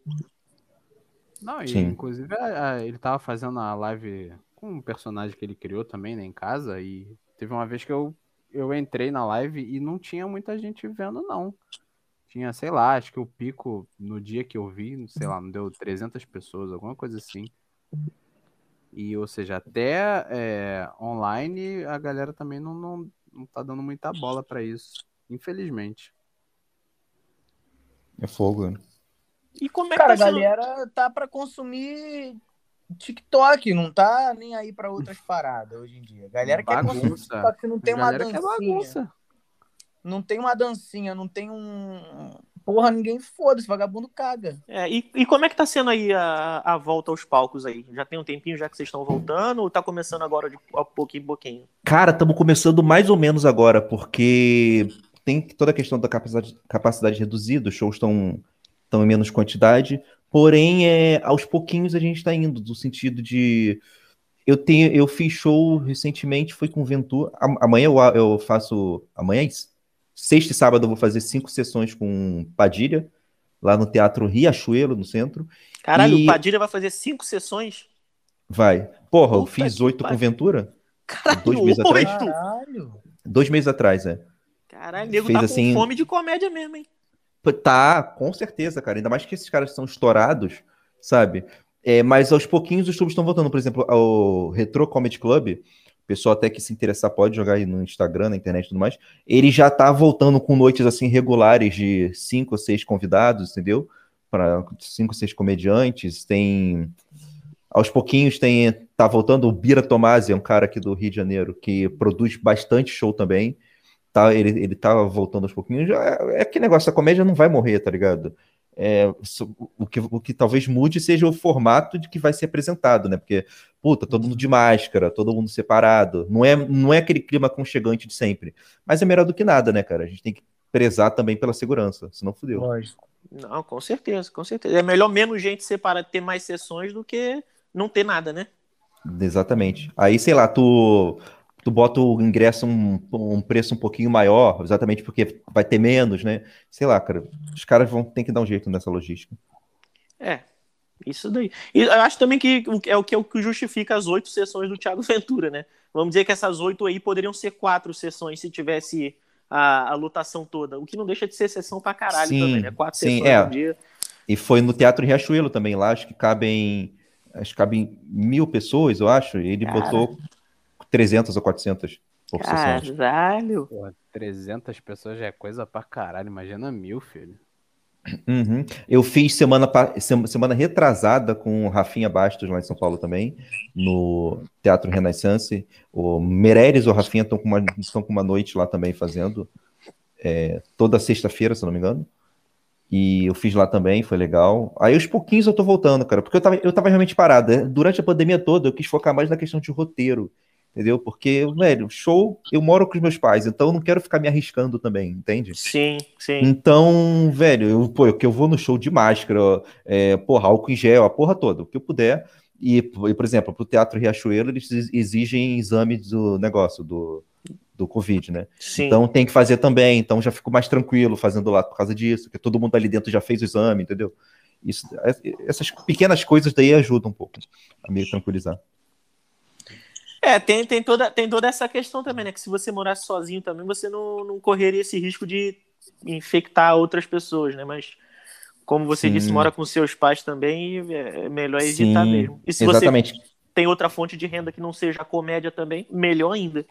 Não, e, Sim. inclusive a- a- ele tava fazendo a live com um personagem que ele criou também, né, em casa, e teve uma vez que eu, eu entrei na live e não tinha muita gente vendo, não. Tinha, sei lá, acho que o pico no dia que eu vi, sei lá, não deu 300 pessoas, alguma coisa assim. E, ou seja, até é, online a galera também não, não, não tá dando muita bola pra isso, infelizmente. É fogo. né? E como é Cara, a que tá sendo... galera tá pra consumir TikTok, não tá nem aí pra outras paradas hoje em dia. A galera quer consumir Bagunça. TikTok, não tem A uma dancinha. bagunça. Não tem uma dancinha, não tem um. Porra, ninguém foda, esse vagabundo caga. É, e, e como é que tá sendo aí a, a volta aos palcos aí? Já tem um tempinho já que vocês estão voltando ou tá começando agora de a pouquinho em pouquinho? Cara, estamos começando mais ou menos agora, porque tem toda a questão da capacidade, capacidade reduzida, os shows estão estão em menos quantidade, porém, é, aos pouquinhos a gente está indo, no sentido de. Eu, tenho, eu fiz show recentemente, foi com o Ventura. Am- Amanhã eu, eu faço. Amanhã, é isso? sexta e sábado, eu vou fazer cinco sessões com Padilha, lá no Teatro Riachuelo, no centro. Caralho, E- o Padilha vai fazer cinco sessões? Vai. Porra, eu Puta fiz que oito com. Ventura? Caralho, Dois meses atrás? Caralho. Dois meses atrás, é. Caralho, o nego Fez tá assim- com fome de comédia mesmo, hein? Tá, com certeza, cara. Ainda mais que esses caras são estourados, sabe? É, mas aos pouquinhos os clubes estão voltando. Por exemplo, o Retro Comedy Club, pessoal até que se interessar pode jogar aí no Instagram, na internet e tudo mais. Ele já tá voltando com noites assim regulares de cinco ou seis convidados, entendeu? Para cinco ou seis comediantes. Tem. Aos pouquinhos tem. Tá voltando o Bira Tomasi, é um cara aqui do Rio de Janeiro, que produz bastante show também tá, ele, ele tá voltando aos pouquinhos. Já, é que negócio, a comédia não vai morrer, tá ligado? É, o, que, o que talvez mude seja o formato de que vai ser apresentado, né? Porque, puta, todo mundo de máscara, todo mundo separado. Não é, não é aquele clima aconchegante de sempre. Mas é melhor do que nada, né, cara? A gente tem que prezar também pela segurança, senão fudeu. Lógico. Não, com certeza, com certeza. É melhor menos gente separada, ter mais sessões do que não ter nada, né? Exatamente. Aí, sei lá, tu, tu bota o ingresso um, um preço um pouquinho maior, exatamente porque vai ter menos, né? Sei lá, cara. Os caras vão ter que dar um jeito nessa logística. É, isso daí. E eu acho também que é o que, é o que justifica as oito sessões do Thiago Ventura, né? Vamos dizer que essas oito aí poderiam ser quatro sessões se tivesse a, a lotação toda. O que não deixa de ser sessão pra caralho Sim, também, né? Quatro sim, sessões é. no dia. E foi no Teatro Riachuelo também, lá, acho que cabem, acho que cabem mil pessoas, eu acho, ele Cara. botou 300 ou 400 por sessão. Caralho. Pô, 300 pessoas já é coisa pra caralho, imagina mil, filho. Uhum. Eu fiz semana, semana retrasada com o Rafinha Bastos lá em São Paulo também, no Teatro Renaissance. O Meirelles ou o Rafinha estão com, uma, estão com uma noite lá também fazendo, é, toda sexta-feira, se eu não me engano. E eu fiz lá também, foi legal. Aí aos pouquinhos eu tô voltando, cara, porque eu tava, eu tava realmente parado. né? Durante a pandemia toda, eu quis focar mais na questão de roteiro, entendeu? Porque, velho, show, eu moro com os meus pais, então eu não quero ficar me arriscando também, entende? Sim, sim. Então, velho, eu, pô, eu, que eu vou no show de máscara, é, porra, álcool em gel, a porra toda, o que eu puder. E, por exemplo, pro Teatro Riachuelo, eles ex- exigem exame do negócio, do, do Covid, né? Sim. Então tem que fazer também, então já fico mais tranquilo fazendo lá por causa disso, porque todo mundo ali dentro já fez o exame, entendeu? Isso, essas pequenas coisas daí ajudam um pouco a me tranquilizar. É, tem, tem, toda, tem toda essa questão também, né? Que se você morasse sozinho também, você não, não correria esse risco de infectar outras pessoas, né? Mas, como você Sim. disse, mora com seus pais também, é melhor evitar Sim, mesmo. E se Exatamente. você tem outra fonte de renda que não seja a comédia também, melhor ainda.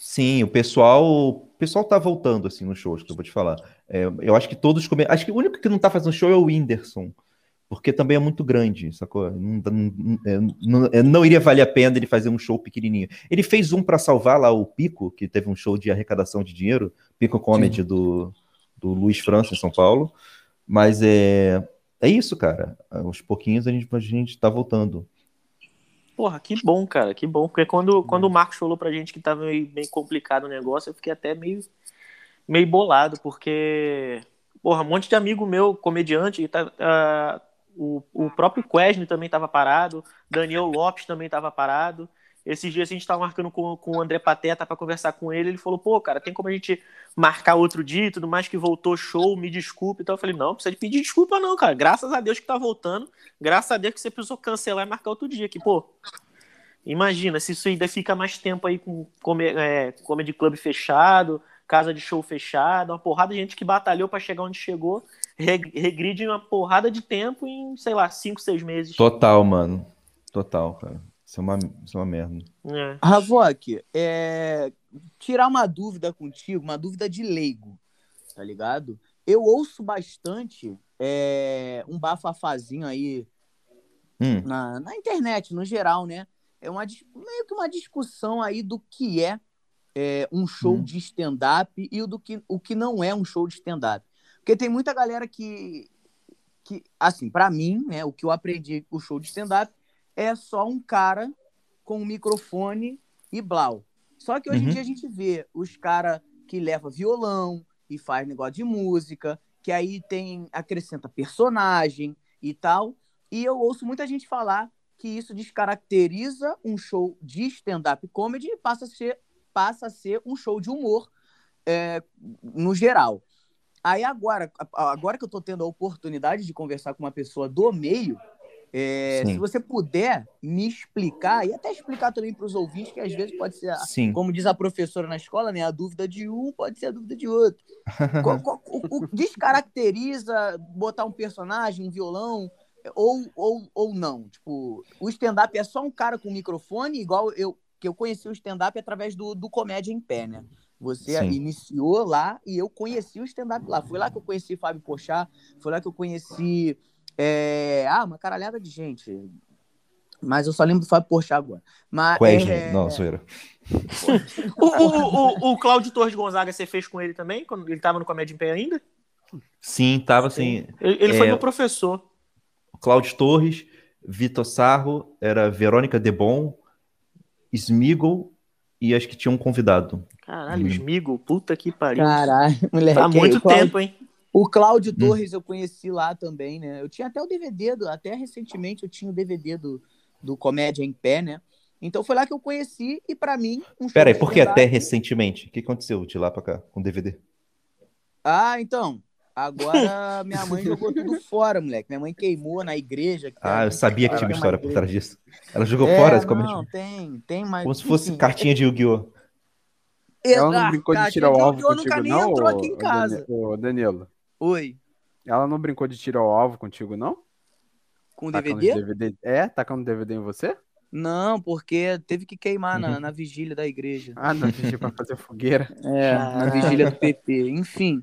Sim, o pessoal, o pessoal tá voltando assim nos shows, que eu vou te falar. É, eu acho que todos acho que o único que não tá fazendo show é o Whindersson, porque também é muito grande, sacou? Não, não, é, não- é, não iria valer a pena ele fazer um show pequenininho. Ele fez um para salvar lá o Pico, que teve um show de arrecadação de dinheiro, Pico Comedy do, do Luiz França em São Paulo, mas é é isso, cara. Aos pouquinhos a gente a gente tá voltando. Porra, que bom, cara, que bom. Porque quando, quando o Marcos falou pra gente que tava meio, meio complicado o negócio, eu fiquei até meio, meio bolado, porque, porra, um monte de amigo meu, comediante, tá, ah, o, o próprio Quesne também tava parado, Daniel Lopes também tava parado. Esses dias a gente tava marcando com, com o André Pateta pra conversar com ele, ele falou, pô, cara, tem como a gente marcar outro dia e tudo mais, que voltou show, me desculpe. Então eu falei, não, não precisa de pedir desculpa não, cara. Graças a Deus que tá voltando, graças a Deus que você precisou cancelar e marcar outro dia, que, pô, Imagina, se isso ainda fica mais tempo aí com come, é, comedy club fechado, casa de show fechada, uma porrada de gente que batalhou para chegar onde chegou, regride uma porrada de tempo em, sei lá, 5, 6 meses. Total, mano. Total, cara. Isso é uma, isso é uma merda. É. Ravok, é... tirar uma dúvida contigo, uma dúvida de leigo, tá ligado? Eu ouço bastante é, um bafafazinho aí Hum, na, na internet, no geral, né? É uma, meio que uma discussão aí do que é, é, um show Hum. de stand-up e o, do que, o que não é um show de stand-up. Porque tem muita galera que, que assim, pra mim, né, o que eu aprendi com o show de stand-up é só um cara com um microfone e blau. Só que hoje em Uhum. dia a gente vê os caras que leva violão e faz negócio de música, que aí tem acrescenta personagem e tal. E eu ouço muita gente falar que isso descaracteriza um show de stand-up comedy e passa a ser, passa a ser um show de humor é, no geral. Aí agora, agora que eu tô tendo a oportunidade de conversar com uma pessoa do meio, é, se você puder me explicar, e até explicar também para os ouvintes, que às vezes pode ser, sim. como diz a professora na escola, né? A dúvida de um pode ser a dúvida de outro. Qual- qual- o, o descaracteriza botar um personagem, um violão, ou, ou, ou não? Tipo, o stand-up é só um cara com microfone, igual eu que eu conheci o stand-up através do, do Comédia em Pé, né? Você Sim. iniciou lá e eu conheci o stand-up lá. Foi lá que eu conheci Fábio Pochá, foi lá que eu conheci. é, Ah, uma caralhada de gente. Mas eu só lembro do Fábio Pochá agora. Mas, é, Não, zoeira. O, o, o, o Cláudio Torres Gonzaga você fez com ele também, quando ele tava no Comédia em Pé ainda? Sim, tava assim. Ele, ele foi É. meu professor. Cláudio Torres, Vitor Sarro, era Verônica Debon, Smigol e acho que tinha um convidado. Caralho, Hum. Smigo, puta que pariu. Caralho, moleque. Tá há muito Cláudio- tempo, hein? O Cláudio Hum. Torres eu conheci lá também, né? Eu tinha até o DVD, do, até recentemente eu tinha o DVD do, do Comédia em Pé, né? Então foi lá que eu conheci e pra mim um Pera aí, por que até recentemente? O que aconteceu de lá pra cá com o DVD? Ah, então. Agora minha mãe jogou tudo fora, moleque. Minha mãe queimou na igreja. que Ah, eu sabia que tinha uma história por trás disso. Ela jogou É, fora não, como, tem, tem, mas. como se fosse enfim. cartinha de Yu-Gi-Oh! Ela não brincou de tirar o alvo contigo, não? entrou aqui em casa. Ô, Danilo. Oi, Ela não brincou de tirar o alvo contigo, não? com DVD? DVD? É, tacando DVD em você? Não, porque teve que queimar na, Uhum. na vigília da igreja. Ah, não, gente, pra fazer fogueira. É, na vigília do PT, enfim.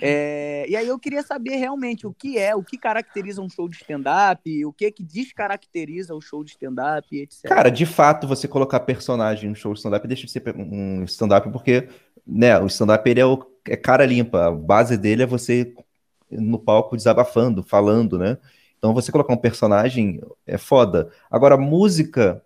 É, e aí eu queria saber realmente o que é, o que caracteriza um show de stand-up, o que que descaracteriza o show de stand-up, etc. Cara, de fato, você colocar personagem no show de stand-up deixa de ser um stand-up porque, né, o stand-up ele é, o, é cara limpa. A base dele é você no palco desabafando, falando, né? Então você colocar um personagem é foda. Agora, música,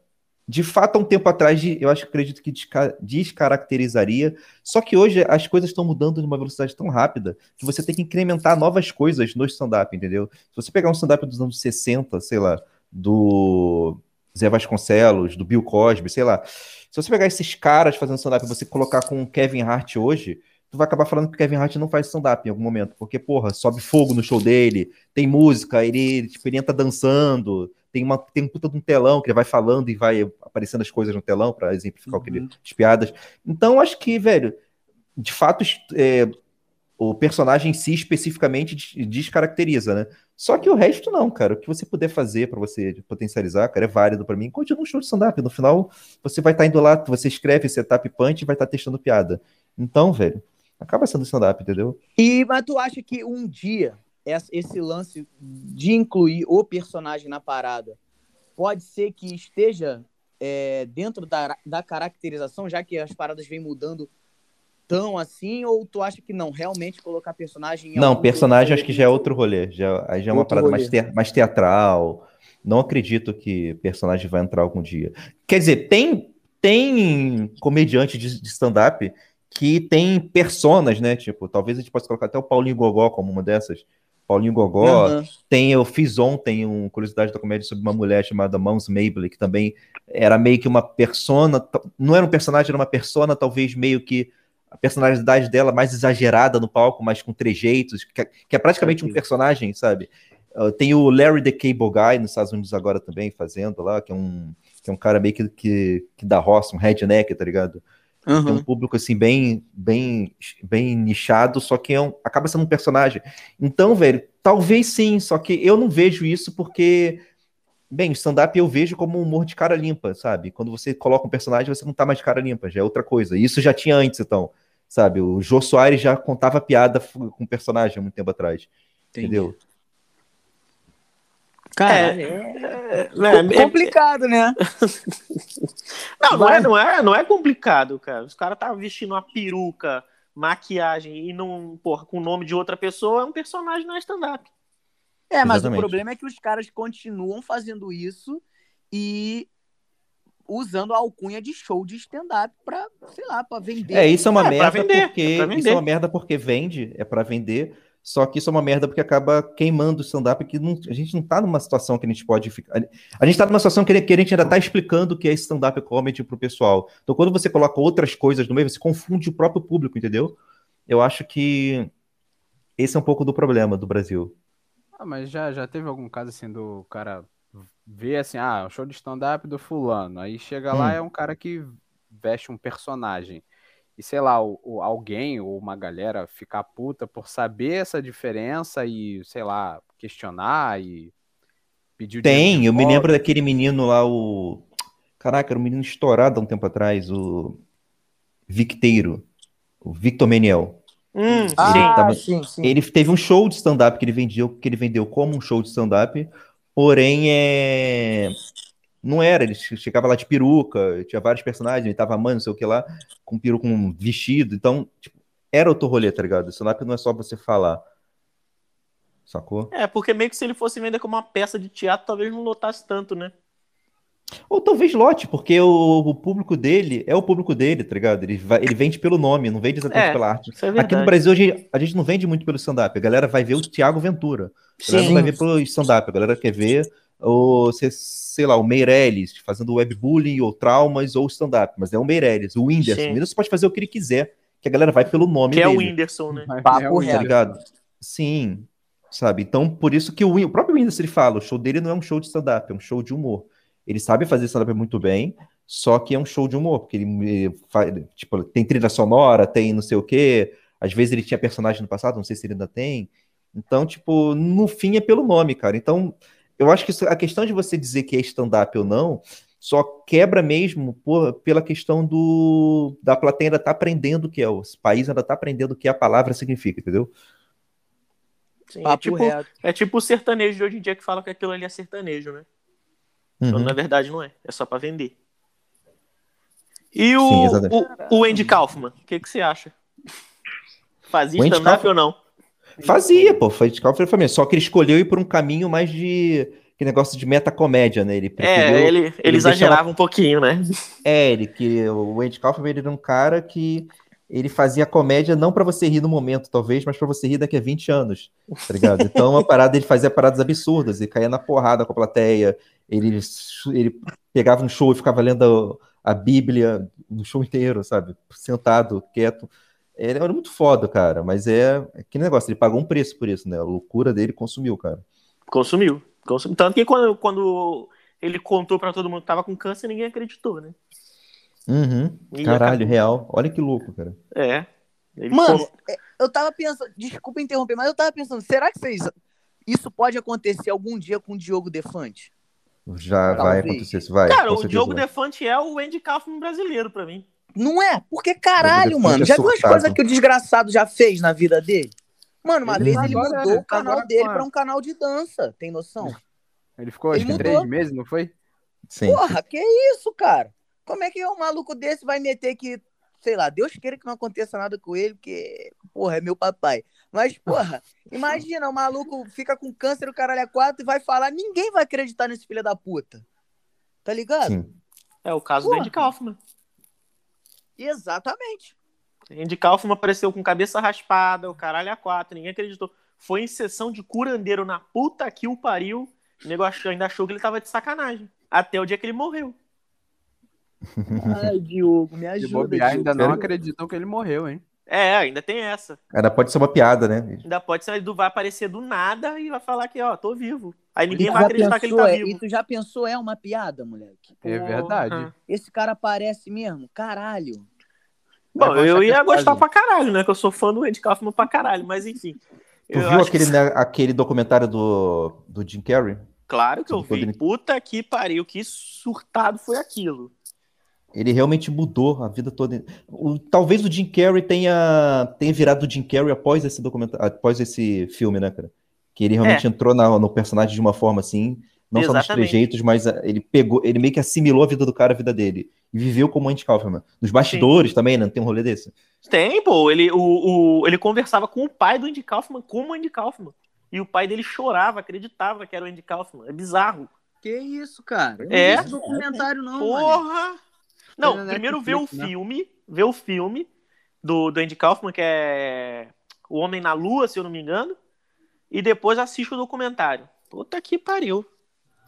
de fato, há um tempo atrás, eu acho que acredito que desca- descaracterizaria. Só que hoje as coisas estão mudando numa velocidade tão rápida que você tem que incrementar novas coisas no stand-up, entendeu? Se você pegar um stand-up dos anos 60, sei lá, do Zé Vasconcelos, do Bill Cosby, sei lá. Se você pegar esses caras fazendo stand-up e você colocar com o Kevin Hart hoje, tu vai acabar falando que o Kevin Hart não faz stand-up em algum momento, porque, porra, sobe fogo no show dele, tem música, ele, tipo, ele entra dançando, tem, uma, tem um puta de um telão que ele vai falando e vai aparecendo as coisas no telão para exemplificar que ele, as piadas. Então, acho que, velho, de fato, é, o personagem em si especificamente des- descaracteriza, né? Só que o resto não, cara. O que você puder fazer pra você potencializar, cara, é válido pra mim. Continua um show de stand-up. No final, você vai estar indo lá, você escreve setup punch e vai estar testando piada. Então, velho, acaba sendo stand-up, entendeu? E, mas tu acha que um dia esse lance de incluir o personagem na parada pode ser que esteja é, dentro da, da caracterização, já que as paradas vêm mudando tão assim? Ou tu acha que não? Realmente colocar personagem em Não, personagem acho que já é outro rolê. Já, aí já é uma parada mais, te- mais teatral. Não acredito que personagem vai entrar algum dia. Quer dizer, tem, tem comediante de, de stand-up que tem personas, né? Tipo, talvez a gente possa colocar até o Paulinho Gogó como uma dessas. Paulinho Gogó, Aham. tem, eu fiz ontem um Curiosidade da Comédia sobre uma mulher chamada Mons Mabley, que também era meio que uma persona, não era um personagem, era uma persona, talvez meio que a personalidade dela mais exagerada no palco, mas com trejeitos, que, é- que é praticamente um personagem, sabe? Uh, tem o Larry the Cable Guy nos Estados Unidos agora também, fazendo lá, que é um, que é um cara meio que, que, que dá roça, um redneck, tá ligado? Tem um público assim bem bem bem nichado, só que é um- acaba sendo um personagem. Então, velho, talvez sim, só que eu não vejo isso porque bem, stand-up eu vejo como um humor de cara limpa, sabe? Quando você coloca um personagem, você não tá mais de cara limpa, já é outra coisa. Isso já tinha antes, então, sabe? O Jô Soares já contava piada com personagem há muito tempo atrás, Entendi. entendeu? Caralho, É, é, né, é- complicado, né? Não, não é, não, é, não é complicado, cara. Os caras tá vestindo uma peruca, maquiagem e não, porra, com o nome de outra pessoa, é um personagem na stand-up. É, mas Exatamente. o problema é que os caras continuam fazendo isso e usando a alcunha de show de stand-up pra, sei lá, pra vender. É, isso é uma É, pra merda vender, porque é pra isso é vender. uma merda porque vende, é pra vender. Só que isso é uma merda porque acaba queimando o stand-up, que não- a gente não tá numa situação que a gente pode ficar. A gente tá numa situação que, que a gente ainda tá explicando o que é stand-up comedy pro pessoal. Então, quando você coloca outras coisas no meio, você confunde o próprio público, entendeu? Eu acho que esse é um pouco do problema do Brasil. Ah, mas já, já teve algum caso assim do cara ver assim, ah, o show de stand-up do fulano. Aí chega lá Hum. é um cara que veste um personagem. E sei lá, o, o- alguém ou uma galera ficar puta por saber essa diferença e, sei lá, questionar e pedir Tem, eu me lembro daquele menino lá, o. Caraca, era um menino estourado há um tempo atrás, o Victeiro, o Victor Meniel. Hum, Ah, sim. tava- sim, sim. Ele teve um show de stand-up que ele vendeu, que ele vendeu como um show de stand-up, porém é... não era, ele che- chegava lá de peruca, tinha vários personagens, ele tava mãe, não sei o que lá, com peruca, com um vestido, então, tipo, era outro rolê, tá ligado? Stand-up não é só você falar, sacou? É, porque meio que se ele fosse vender como uma peça de teatro, talvez não lotasse tanto, né? Ou talvez lote, porque o, o público dele é o público dele, tá ligado? Ele, vai- ele vende pelo nome, não vende exatamente É, pela arte. É. Aqui no Brasil, a gente, a gente não vende muito pelo stand-up, a galera vai ver o Thiago Ventura. A galera Sim. não vai ver pelo stand-up, a galera quer ver o, se- sei lá, o Meirelles fazendo webbullying ou traumas ou stand-up, mas é o Meirelles, o Whindersson. Sim. O Whindersson pode fazer o que ele quiser, que a galera vai pelo nome Que é o dele, Whindersson, né? Papo é tá ligado? Sim, sabe? Então, por isso que o, o próprio Whindersson ele fala, o show dele não é um show de stand-up, é um show de humor. Ele sabe fazer stand-up muito bem, só que é um show de humor, porque ele, tipo, tem trilha sonora, tem não sei o quê, às vezes ele tinha personagem no passado, não sei se ele ainda tem. Então, tipo, no fim é pelo nome, cara. Então, eu acho que isso- a questão de você dizer que é stand-up ou não só quebra mesmo por- pela questão do da plateia ainda tá aprendendo o que é, o país ainda tá aprendendo o que a palavra significa, entendeu? Sim, é, tipo, é tipo o sertanejo de hoje em dia que fala que aquilo ali é sertanejo, né? Uhum. na verdade não é. É só pra vender. E o, Sim, o, o Andy Kaufman, o que, que você acha? Fazia stand-up ou não? Fazia, pô, foi de Calvin Família, só que ele escolheu ir por um caminho mais de que negócio de metacomédia, né? Ele preferiu, É, ele, ele, ele exagerava um pouquinho, né? é, ele que o Andy Kaufman ele era um cara que ele fazia comédia não pra você rir no momento, talvez, mas pra você rir daqui a 20 anos, tá ligado? Então, a parada ele fazia paradas absurdas, ele caía na porrada com a plateia, ele ele pegava um show e ficava lendo a Bíblia no show inteiro, sabe? Sentado, quieto. Ele era muito foda, cara, mas é que negócio, ele pagou um preço por isso, né? A loucura dele consumiu, cara. Consumiu. Consumiu. Tanto que quando, quando ele contou pra todo mundo que tava com câncer, ninguém acreditou, né? Uhum. Caralho, acabou- real. Olha que louco, cara. É. Ele Mano, é, eu tava pensando, desculpa interromper, mas eu tava pensando, será que vocês. Isso pode acontecer algum dia com o Diogo Defante? Já vai Talvez. acontecer isso, vai. Cara, o Diogo vai. Defante é o Andy Kaufman brasileiro pra mim. Não é? Porque caralho, mano. Defante Já é viu as coisas que o desgraçado já fez na vida dele? Mano, uma Ele vez ele agora, mudou né? o canal Agora dele com a- pra um canal de dança, tem noção? Ele ficou Ele acho que mudou. três meses, não foi? Sim. Porra, que isso, cara? Como é que um maluco desse vai meter que sei lá, Deus queira que não aconteça nada com ele, porque, porra, é meu papai. Mas, porra, imagina, o maluco fica com câncer, o caralho é quatro e vai falar, ninguém vai acreditar nesse filho da puta. Tá ligado? Sim. É o caso Porra. do Andy Kaufman. Exatamente. Andy Kaufman apareceu com cabeça raspada, o caralho a quatro, ninguém acreditou. Foi em sessão de curandeiro na puta que o pariu. O nego achou- ainda achou que ele tava de sacanagem. Até o dia que ele morreu. Ai, Diogo, me De ajuda. bobear, Diogo. ainda não acreditam que ele morreu, hein? É, ainda tem essa. Ainda pode ser uma piada, né? Ainda pode ser, ele vai aparecer do nada e vai falar que, ó, tô vivo. Aí ninguém vai acreditar que ele pensou, tá é- vivo. E tu já pensou, é uma piada, moleque? É verdade. Esse cara aparece mesmo? Caralho. Bom, eu ia é gostar quase. pra caralho, né? Que eu sou fã do Andy Kaufman pra caralho, mas enfim. Tu Eu viu aquele, que- né, aquele documentário do, do Jim Carrey? Claro que eu vi. Puta que pariu, que surtado foi aquilo. Ele realmente mudou a vida toda. O- talvez o Jim Carrey tenha, tenha virado o Jim Carrey após esse documentário, após esse filme, né, cara? Que ele realmente entrou na- no personagem de uma forma assim, não só nos Exatamente. trejeitos, mas ah, ele pegou, ele meio que assimilou a vida do cara, a vida dele. E viveu como Andy Kaufman. Nos bastidores também, né? Não tem um rolê desse? Tem, pô. Ele, o, o- ele conversava com o pai do Andy Kaufman como Andy Kaufman. E o pai dele chorava, acreditava que era o Andy Kaufman. É bizarro. Que isso, cara? Eu não É? vi esse documentário, não, mano. Não, Tem na primeiro vê o Netflix, né? filme, vê o filme do, do Andy Kaufman, que é O Homem na Lua, se eu não me engano, e depois assiste o documentário. Puta que pariu.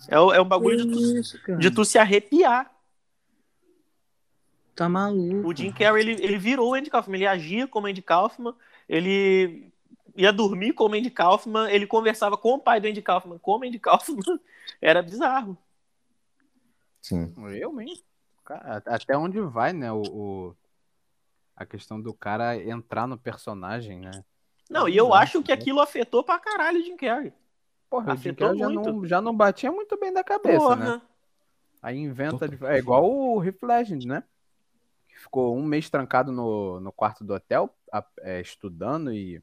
É, o- é um bagulho de tu, isso, cara? de tu se arrepiar. Tá maluco. O Jim Carrey, ele, ele virou o Andy Kaufman, ele agia como Andy Kaufman, ele ia dormir como Andy Kaufman, ele conversava com o pai do Andy Kaufman como Andy Kaufman, era bizarro. Sim. Realmente. Cara, até onde vai, né? O, o- a questão do cara entrar no personagem, né? Não, e eu acho que né? aquilo afetou pra caralho o Jim Carrey. Porra, o Jim Afetou Carrey já não, já não batia muito bem da cabeça, Porra. né? Aí inventa. de- É igual o Riff Legend, né? Que ficou um mês trancado no, no quarto do hotel, a- é, estudando e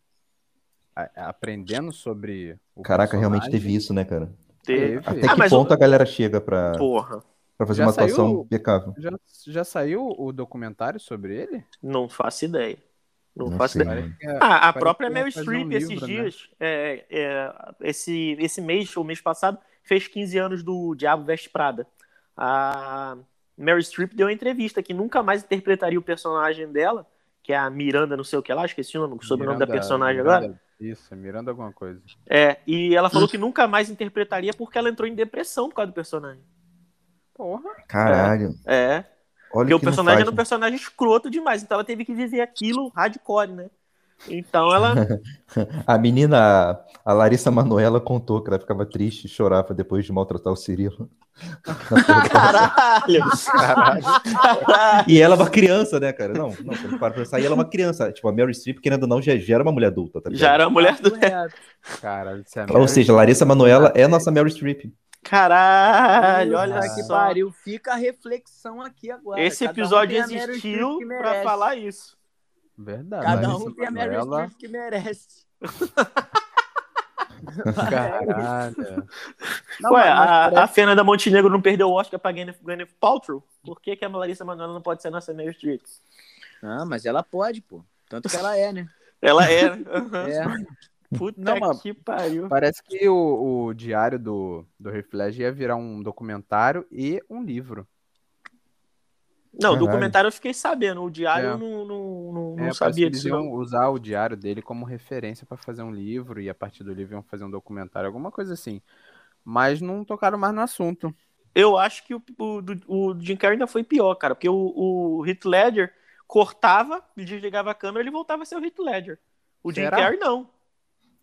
a- aprendendo sobre o Caraca, realmente personagem. teve isso, né, cara? Teve. Até Ah, que ponto o- a galera chega pra, Porra, pra fazer Já uma atuação saiu- impecável? Já, já saiu o documentário sobre ele? não faço ideia. Não, Não faço ideia. É, Ah, a própria Meryl Streep, um esses livro, né? dias, é, é, esse, esse mês, ou mês passado, fez 15 anos do Diabo Veste Prada. A Meryl Streep deu uma entrevista que nunca mais interpretaria o personagem dela, que é a Miranda, não sei o que lá, esqueci o nome, o sobrenome da Miranda- personagem Miranda- agora. Isso, é Miranda alguma coisa. É, e ela falou que nunca mais interpretaria porque ela entrou em depressão por causa do personagem. Porra. Caralho. É, Olha porque o personagem faz, era um né? personagem escroto demais, então ela teve que viver aquilo hardcore, né? Então ela. A menina, a Larissa Manoela, contou que ela ficava triste e chorava depois de maltratar o Cirilo. Do Caralho! Caralho! E ela é uma criança, né, cara? Não, não, quando para pra pensar, e ela é uma criança. Tipo, a Mary Streep, querendo ou não, já, já era uma mulher adulta, tá ligado? Já era a mulher. Correto. Caralho, isso é Ou seja, Larissa Manoela é nossa Mary Streep. Caralho, olha Puta que só. pariu. Fica a reflexão aqui agora. Esse Cada um episódio Meryl existiu merece. falar isso. Verdade. Cada um tem a Meryl Streep que merece. Caralho. Não, Ué, a, parece- a Fernanda Montenegro não perdeu o Oscar pra Gwyneth, Gwyneth Paltrow? Por que, que a Larissa Manoela não pode ser nossa Meryl Streep? Ah, mas ela pode, pô. Tanto que ela é, né? Ela é. aham. É. Puta Não, mas- que pariu. Parece que o, o diário do, do Ledger ia virar um documentário e um livro. Não, o documentário eu fiquei sabendo. O diário É. eu não, não, não, É, não parece sabia que eles disso. iam Não. usar o diário dele como referência para fazer um livro e a partir do livro iam fazer um documentário, alguma coisa assim. Mas não tocaram mais no assunto. Eu acho que o, o, o Jim Carrey ainda foi pior, cara. Porque o, o Heath Ledger cortava, desligava a câmera ele voltava a ser o Heath Ledger. O Jim Será? Carrey não.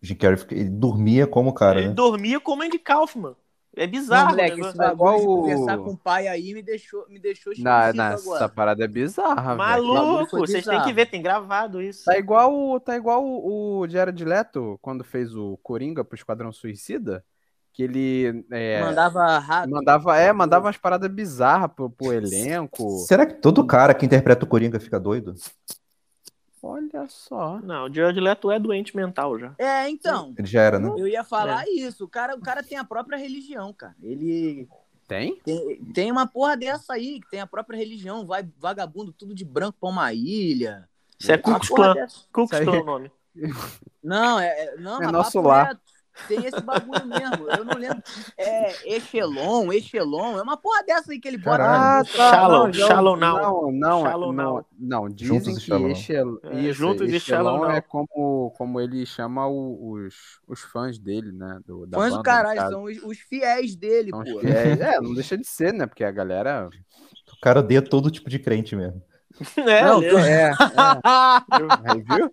O Jim Carrey, ele dormia como cara, ele né? dormia como Andy Kaufman. É Não, bizarro. moleque, o esse bagulho o- conversar com o pai aí me deixou, me deixou na, agora. essa parada é bizarra, Maluco, vocês têm que ver, tem gravado isso. Tá igual, o- tá igual o, o Jared Leto, quando fez o Coringa pro Esquadrão Suicida, que ele é, Mandava rato. mandava, é, mandava umas paradas bizarras pro, pro elenco. Será que todo cara que interpreta o Coringa fica doido? Olha só. Não, o Jared Leto é doente mental já. É, então. Ele já era, né? Eu ia É. falar isso. O cara, o cara tem a própria religião, cara. Ele Tem? Tem, tem uma porra dessa aí, que tem a própria religião, vai vagabundo tudo de branco pra uma ilha. Isso é Ku Klux Klan. Ku Klux Klan é o nome. Não, é, é- não, É nosso lar. reto. Tem esse bagulho mesmo. Eu não lembro. É Echelon, Echelon. É uma porra dessa aí que ele bota. Caralho. na- Shalom, não, now. Não, não, Shalom não, now. não, dizem Juntos que shalom. Echel... É, isso, juntos Echelon shalom é como, como ele chama o- os, os fãs dele, né? Do, da Fãs banda, do caralho, são os, os fiéis dele, São pô. fiéis. É, não deixa de ser, né? Porque a galera. O cara odeia todo tipo de crente mesmo. É, Não, lembra? É, é. Aí, viu?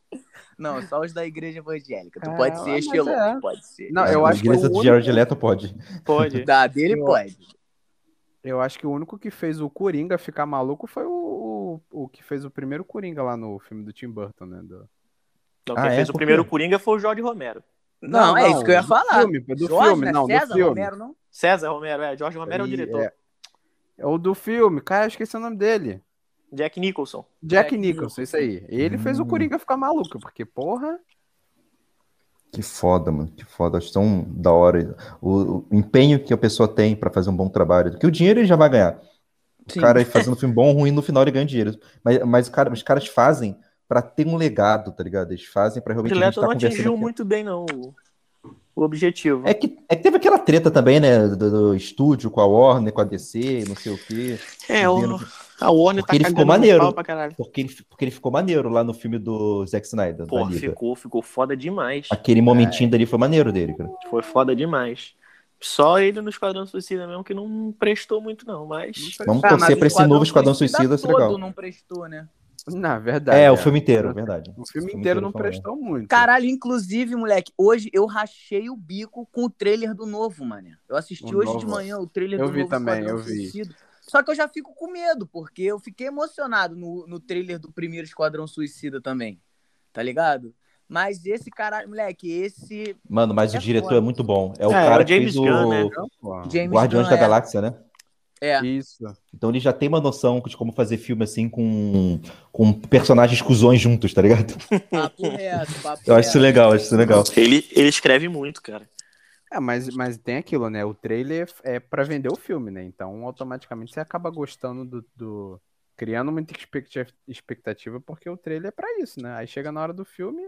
Não, só os da igreja evangélica. Tu Ah, pode ser mas Echelon, é. tu pode ser. Não, eu a acho que igreja o do único- Jared Leto pode. Pode. Da dele Eu- pode. Eu acho que o único que fez o Coringa ficar maluco foi o, o, o que fez o primeiro Coringa lá no filme do Tim Burton, né? Do... Não, Ah, quem é? fez o Por primeiro? Coringa foi o Jorge Romero. Não, é isso que eu ia do falar. Filme, do Jorge, filme, né? não, César do filme. Romero, não? César Romero, é. Jorge Romero é o E diretor. É, é o do filme, cara, eu esqueci o nome dele. Jack Nicholson. Jack Jack Nicholson, isso aí. Ele fez o Hum. Coringa ficar maluco, porque, porra. Que foda, mano. Que foda. Acho tão da hora. O, o empenho que a pessoa tem pra fazer um bom trabalho. Que o dinheiro ele já vai ganhar. O Sim. cara fazendo um filme bom ou ruim, no final ele ganha dinheiro. Mas, mas o cara, os caras fazem pra ter um legado, tá ligado? Eles fazem pra O realmente gente Dileto tá não atingiu aqui. muito bem, não, o, o objetivo. É que, é que teve aquela treta também, né? Do, do estúdio com a Warner, com a DC, não sei o quê. É, o, Vendo- a Warner Porque ele tá ficou cagando no maneiro. pau pra caralho. Porque ele, porque ele ficou maneiro lá no filme do Zack Snyder. Liga. ficou, ficou foda demais. Aquele momentinho dali foi maneiro dele, cara. Foi foda demais. Só ele no Esquadrão Suicida mesmo que não prestou muito, não, mas. Vamos Ah, mas torcer o pra esse novo Esquadrão Suicida ser todo legal. não prestou, né? Na verdade. É, o filme inteiro, verdade. O filme O inteiro não foi maneiro. prestou muito. Caralho, inclusive, moleque, hoje eu rachei o bico com o trailer do novo, mano. Eu assisti O hoje de novo. manhã o trailer Eu do vi novo também, Esquadrão eu vi. Suicida. Só que eu já fico com medo, porque eu fiquei emocionado no, no trailer do primeiro Esquadrão Suicida também. Tá ligado? Mas esse caralho, moleque, esse Mano, mas É o diretor foda. é muito bom. É o É, cara o que James fez o Gunn, né? Não, pô. James Guardiões Gunn da é- Galáxia, né? É, Isso. Então ele já tem uma noção de como fazer filme assim com, com personagens cuzões juntos, tá ligado? papo reto, papo Eu acho isso legal, acho isso legal. Ele, ele escreve muito, cara. É, mas, mas tem aquilo, né? O trailer é pra vender o filme, né? Então, automaticamente você acaba gostando do. do- criando muita expectativa- porque o trailer é pra isso, né? Aí chega na hora do filme.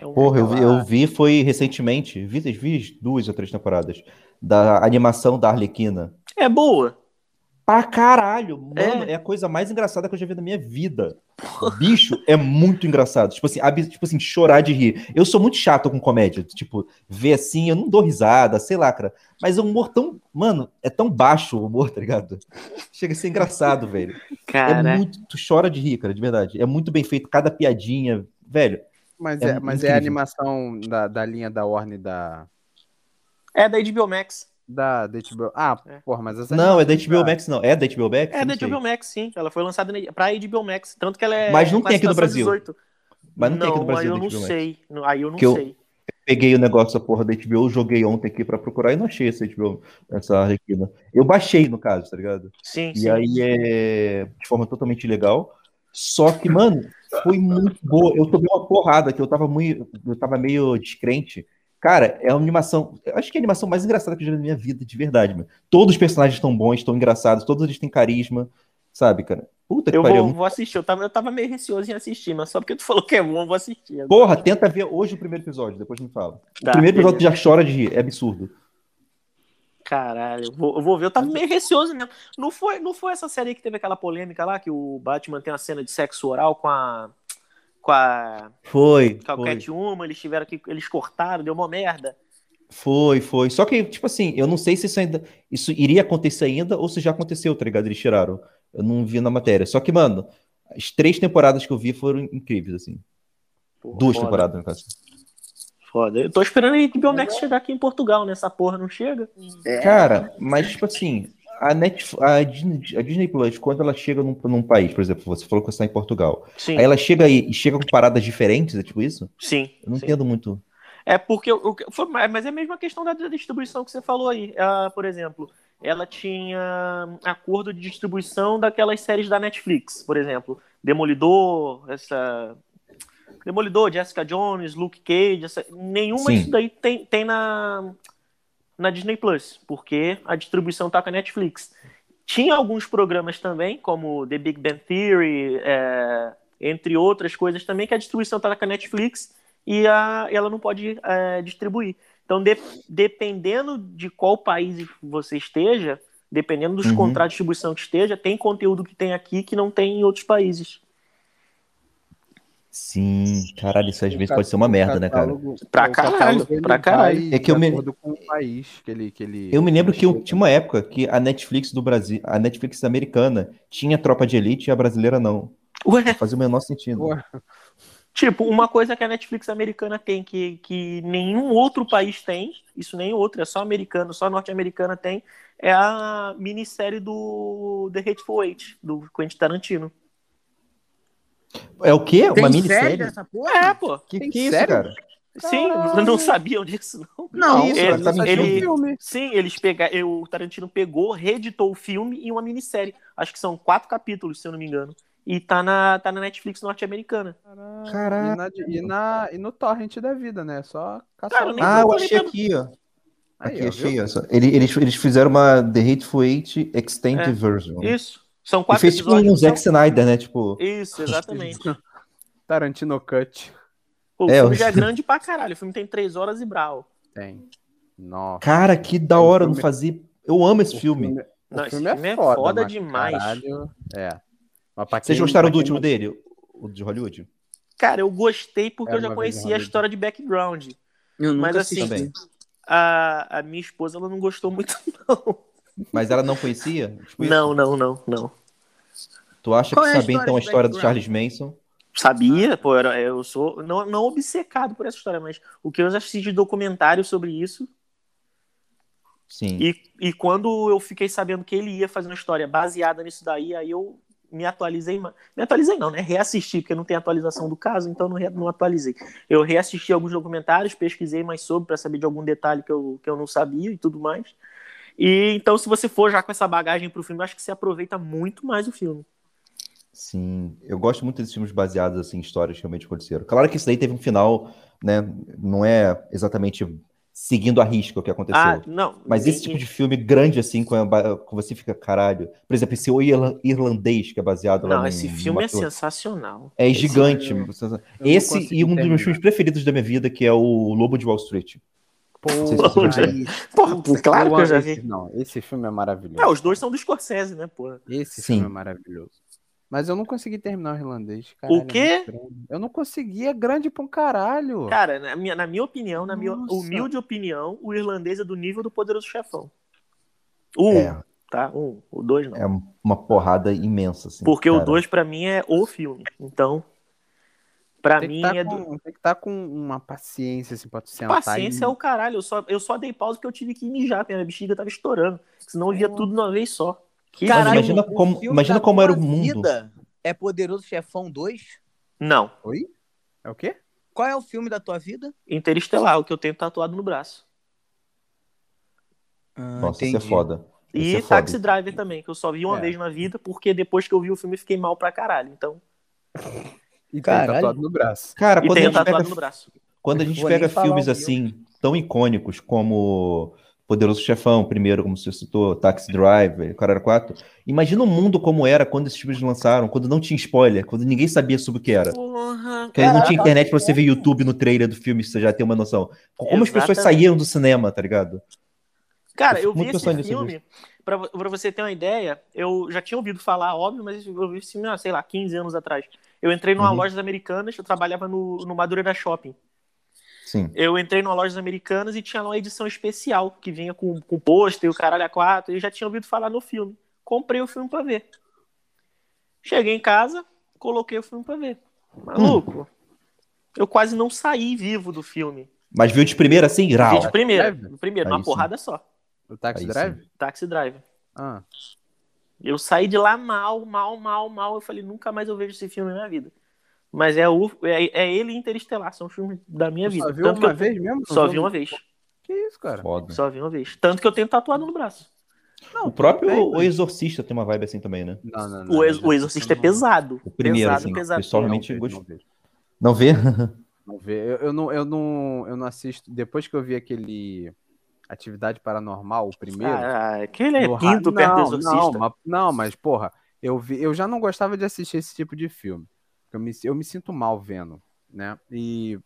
É um- Porra, eu vi, eu vi foi recentemente, vi, vi duas ou três temporadas, da animação da Arlequina. É boa. Pra caralho, mano, É. é. a coisa mais engraçada que eu já vi na minha vida. Bicho, é muito engraçado. Tipo assim, ab- tipo assim, chorar de rir. Eu sou muito chato com comédia. Tipo, ver assim, eu não dou risada, sei lá, cara. Mas é um humor tão. Mano, é tão baixo o humor, tá ligado? Chega a ser engraçado, velho. É Cara, muito. Tu chora de rir, cara, de verdade. É muito bem feito, cada piadinha. Velho, Mas É é, mas é a animação da, da linha da Warner da. é da HBO Max. Da, da HBO. Ah, É. porra, mas as não, é da HBO Max, não. É da HBO Max? É Não da. HBO Max, sim. Ela foi lançada pra HBO Max. Tanto que ela é. Mas não tem aqui no Brasil. 18. Mas não tem aqui no Brasil Aí eu não sei. Não- Aí eu não Que eu- sei. Peguei o negócio da porra da HBO, joguei ontem aqui pra procurar e não achei essa HBO, essa Arlequina. Eu baixei, no caso, tá ligado? Sim, E sim. aí é de forma totalmente legal. Só que, mano, foi muito boa. Eu tomei uma porrada que eu tava muito. Eu tava meio descrente. Cara, é uma animação. eu Acho que é a animação mais engraçada que eu já vi na minha vida, de verdade, mano. Todos os personagens estão bons, estão engraçados, todos eles têm carisma, sabe, cara? Puta que Eu pariu. vou, vou assistir. Eu tava, eu tava meio receoso em assistir, mas só porque tu falou que é bom, eu vou assistir. agora. Porra, tenta ver hoje o primeiro episódio, depois me fala. Tá, o primeiro episódio tu beleza. já chora de rir, é absurdo. Caralho, eu vou, eu vou ver. Eu tava meio receoso mesmo. Não foi, não foi essa série que teve aquela polêmica lá, que o Batman tem uma cena de sexo oral com a. Com a. Foi, Com a foi, Catwoman, eles tiveram que. Eles cortaram, deu uma merda. foi, foi. Só que, tipo assim, eu não sei se isso ainda. Isso iria acontecer ainda ou se já aconteceu, tá ligado? Eles tiraram. Eu não vi na matéria. Só que, mano, as três temporadas que eu vi foram incríveis, assim. Porra, Duas foda, temporadas, no caso. Foda. Eu tô esperando a HBO Max chegar aqui em Portugal, né? Essa porra não chega. É, Cara, mas, tipo assim, a, Netf a, Disney, Plus, quando ela chega num, num país, por exemplo, você falou que você está em Portugal, Sim, aí ela chega aí e chega com paradas diferentes, é tipo isso? sim. Eu não sim. entendo muito. É porque. o que- foi- mas é a mesma questão da distribuição que você falou aí. Ah, por exemplo, ela tinha acordo de distribuição daquelas séries da Netflix, por exemplo. Demolidor, essa. Demolidor, Jessica Jones, Luke Cage, essa... nenhuma Sim. disso daí tem, tem na. Na Disney Plus, porque a distribuição tá com a Netflix. Tinha alguns programas também, como The Big Bang Theory, é, entre outras coisas também, que a distribuição tá com a Netflix e a, ela não pode é, distribuir. Então, de- dependendo de qual país você esteja, dependendo dos Uhum. contratos de distribuição que esteja, tem conteúdo que tem aqui que não tem em outros países. Sim, caralho, isso às vezes pode ser uma merda, né, cara? Pra caralho, pra caralho. É que eu de me- acordo com o país que ele, que ele. Eu me lembro que eu- tinha uma época que a Netflix do Brasil, a Netflix americana tinha Tropa de Elite e a brasileira não. Ué, Não fazia o menor sentido. Ué. Tipo, uma coisa que a Netflix americana tem, que, que nenhum outro país tem, isso nem outro, é só americano, só norte-americana tem, é a minissérie do The Hateful Eight, do Quentin Tarantino. É o quê? Tem Uma série minissérie? dessa porra? É, pô. Que Tem que é isso, sério? cara? Sim, Caralho. não sabiam disso, não. Não, isso, ele- tá ele- filme. Sim, eles pegaram. O Tarantino pegou, reeditou o filme em uma minissérie. Acho que são quatro capítulos, se eu não me engano. E tá na, tá na Netflix norte-americana. Caralho. E, na, e, na- e no torrent da vida, né? Só caçar Cara, Ah, eu achei aqui, ó. Aí, Aqui, ó, achei. ó, só- Ele- Eles, eles fizeram uma The Hateful Eight Extended É, Version. Isso. São E quatro fez tipo episódios. um Zack são- Snyder, né? Tipo, Isso, exatamente. Tarantino Cut. Pô, o É, filme eu- já é grande pra caralho. O filme tem três horas e brau. Tem. Nossa. cara, que da hora, eu não filme- fazia. Eu amo esse O filme. o Não, esse filme filme é foda mas demais. Caralho, é. Mas pra Vocês quem- gostaram do quem último dele? O de Hollywood? Cara, eu gostei porque eu já conhecia a história de background. Eu nunca Mas assim. A, a minha esposa ela não gostou muito, não. Mas ela não conhecia? Tipo? Não, não, não, não. Tu acha Qual que é sabia então a história do? Charles Manson? Sabia, pô, era, eu sou não, não obcecado por essa história, mas o que eu já assisti de documentário sobre isso Sim. e, e quando eu fiquei sabendo que ele ia fazer uma história baseada nisso daí, aí eu me atualizei, me atualizei não, né? Reassisti, porque não tem atualização do caso, então não, re- não atualizei. Eu reassisti alguns documentários, pesquisei mais sobre para saber de algum detalhe que eu, que eu não sabia e tudo mais. E então, se você for já com essa bagagem pro filme, eu acho que você aproveita muito mais o filme. Sim, eu gosto muito desses filmes baseados assim, em histórias que realmente aconteceram. Claro que isso daí teve um final, né? Não é exatamente seguindo a risca o que aconteceu. Ah, não. Mas esse e- tipo de filme grande, assim, com, a com você fica, caralho. Por exemplo, esse O Irla- Irlandês, que é baseado lá Não, num- esse numa filme é sensacional. É Esse gigante. eu- eu Esse e um dos meus filmes preferidos da minha vida, que é o Lobo de Wall Street. Pô, se Porra, claro que eu já esse- vi. Não, esse filme é maravilhoso. É, os dois são do Scorsese, né, porra? Esse Sim. filme é maravilhoso. Mas eu não consegui terminar o irlandês. Caralho, O quê? é grande. eu não consegui, é grande pra um caralho. Cara, na minha, na minha opinião, na minha Nossa. humilde opinião, o irlandês é do nível do Poderoso Chefão. O um, É, tá? Um, o dois não. é uma porrada imensa, assim. Porque o cara. dois pra mim é o filme. Então, que mim tá é do... com, tem que estar com uma paciência, assim, pra tu sentar Paciência e... é o caralho. Eu só, eu só dei pausa porque eu tive que mijar, porque a minha bexiga tava estourando. Senão eu via tudo de uma vez só. Que Caralho, imagina como- imagina como era o mundo. vida É Poderoso Chefão 2? Não. Oi? É o quê? Qual é o filme da tua vida? Interestelar, o que eu tenho tatuado no braço. Ah, Nossa, isso é entendi. foda. Isso E é foda. Taxi Driver também, que eu só vi uma É. vez na vida, porque depois que eu vi o filme eu fiquei mal pra caralho. Então, E tem Caralho. tatuado no braço. Cara, e quando a gente pega tatuado no braço. Quando a gente Vou pega filmes assim, tão icônicos como Poderoso Chefão, primeiro, como você citou, Taxi Driver, Caralho 4, imagina o mundo como era quando esses filmes lançaram, quando não tinha spoiler, quando ninguém sabia sobre o que era. Porra. Porque não tinha internet pra você ver YouTube no trailer do filme, se você já tem uma noção. Como as pessoas Exatamente. saíram do cinema, tá ligado? Cara, Eu eu vi esse filme, pra, pra você ter uma ideia, eu já tinha ouvido falar, óbvio, mas eu vi esse filme, sei lá, 15 anos atrás. Eu entrei numa Uhum. loja americanas, eu trabalhava no, no Madureira Shopping. Sim. Eu entrei numa loja americanas e tinha lá uma edição especial, que vinha com, com pôster e o caralho a quatro, e eu já tinha ouvido falar no filme. Comprei o filme pra ver. Cheguei em casa, coloquei o filme pra ver. Maluco, eu quase não saí vivo do filme. Mas viu de primeira assim? Vi Rau. de primeira, de primeira, Aí uma sim. porrada só. O Taxi Aí Drive? Taxi Driver. Ah. Eu saí de lá mal, mal, mal, mal. Eu falei, nunca mais eu vejo esse filme na minha vida. Mas é, o, é, é ele e Interestelar, são filmes da minha vida. só viu Tanto uma que eu, vez mesmo? Só vi uma vez. Que isso, cara? Foda. Só vi uma vez. Tanto que eu tenho tatuado no braço. Não, O próprio bem, O Exorcista tem uma vibe assim também, né? Não, não, não. O, ex, o Exorcista é pesado. O primeiro, pesado, assim, pesado. pessoalmente não vejo, gosto. não vê? Não vê. Eu, eu não, eu, não, eu não assisto. Depois que eu vi aquele. Atividade Paranormal, o primeiro. Ah, aquele é no ra- quinto perto do não, Exorcista. Não, mas, não, mas porra, eu, vi, eu já não gostava de assistir esse tipo de filme. Eu me, eu me sinto mal vendo, né? E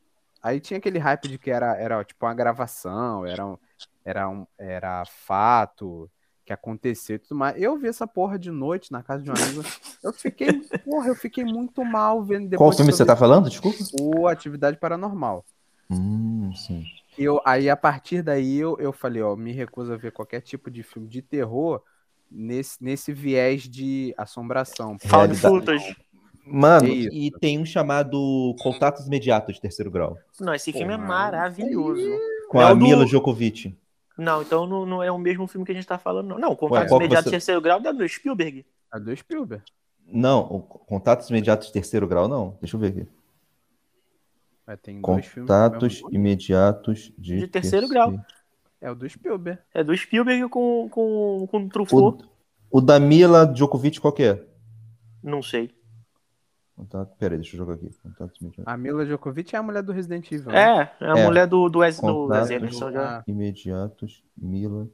aí tinha aquele hype de que era, era tipo uma gravação, era um, era um era fato que aconteceu e tudo mais. Eu vi essa porra de noite na casa de um amigo. Eu fiquei, porra, eu fiquei muito mal vendo depois Qual filme você tá falando? Desculpa. O Atividade Paranormal. Hum, sim. Eu, aí, a partir daí, eu, eu falei, ó, me recuso a ver qualquer tipo de filme de terror nesse, nesse viés de assombração. Found footage. Mano, É e tem um chamado Contatos Imediatos de Terceiro Grau. Não, esse filme é Porra, maravilhoso. Com É a do- Mila Djokovic. Não, então não, não é o mesmo filme que a gente tá falando, não. Não, Contatos que Imediatos você- Terceiro Grau é do Spielberg. A do Spielberg. Não, o Contatos Imediatos de Terceiro Grau, não. Deixa eu ver aqui. É, tem dois filmes com o Contatos. Imediatos de, De terceiro grau. É o do Spielberg. É do Spielberg com, com, com Truffaut. O, o da Mila Djokovic, qual que é? Não sei. Contato, peraí, deixa eu jogar aqui. Contatos Imediatos. A Mila Djokovic é a mulher do Resident Evil. né? É, é a É. mulher do, do, Wes, do Contatos. Wes Anderson já. Ah, Imediatos, Mila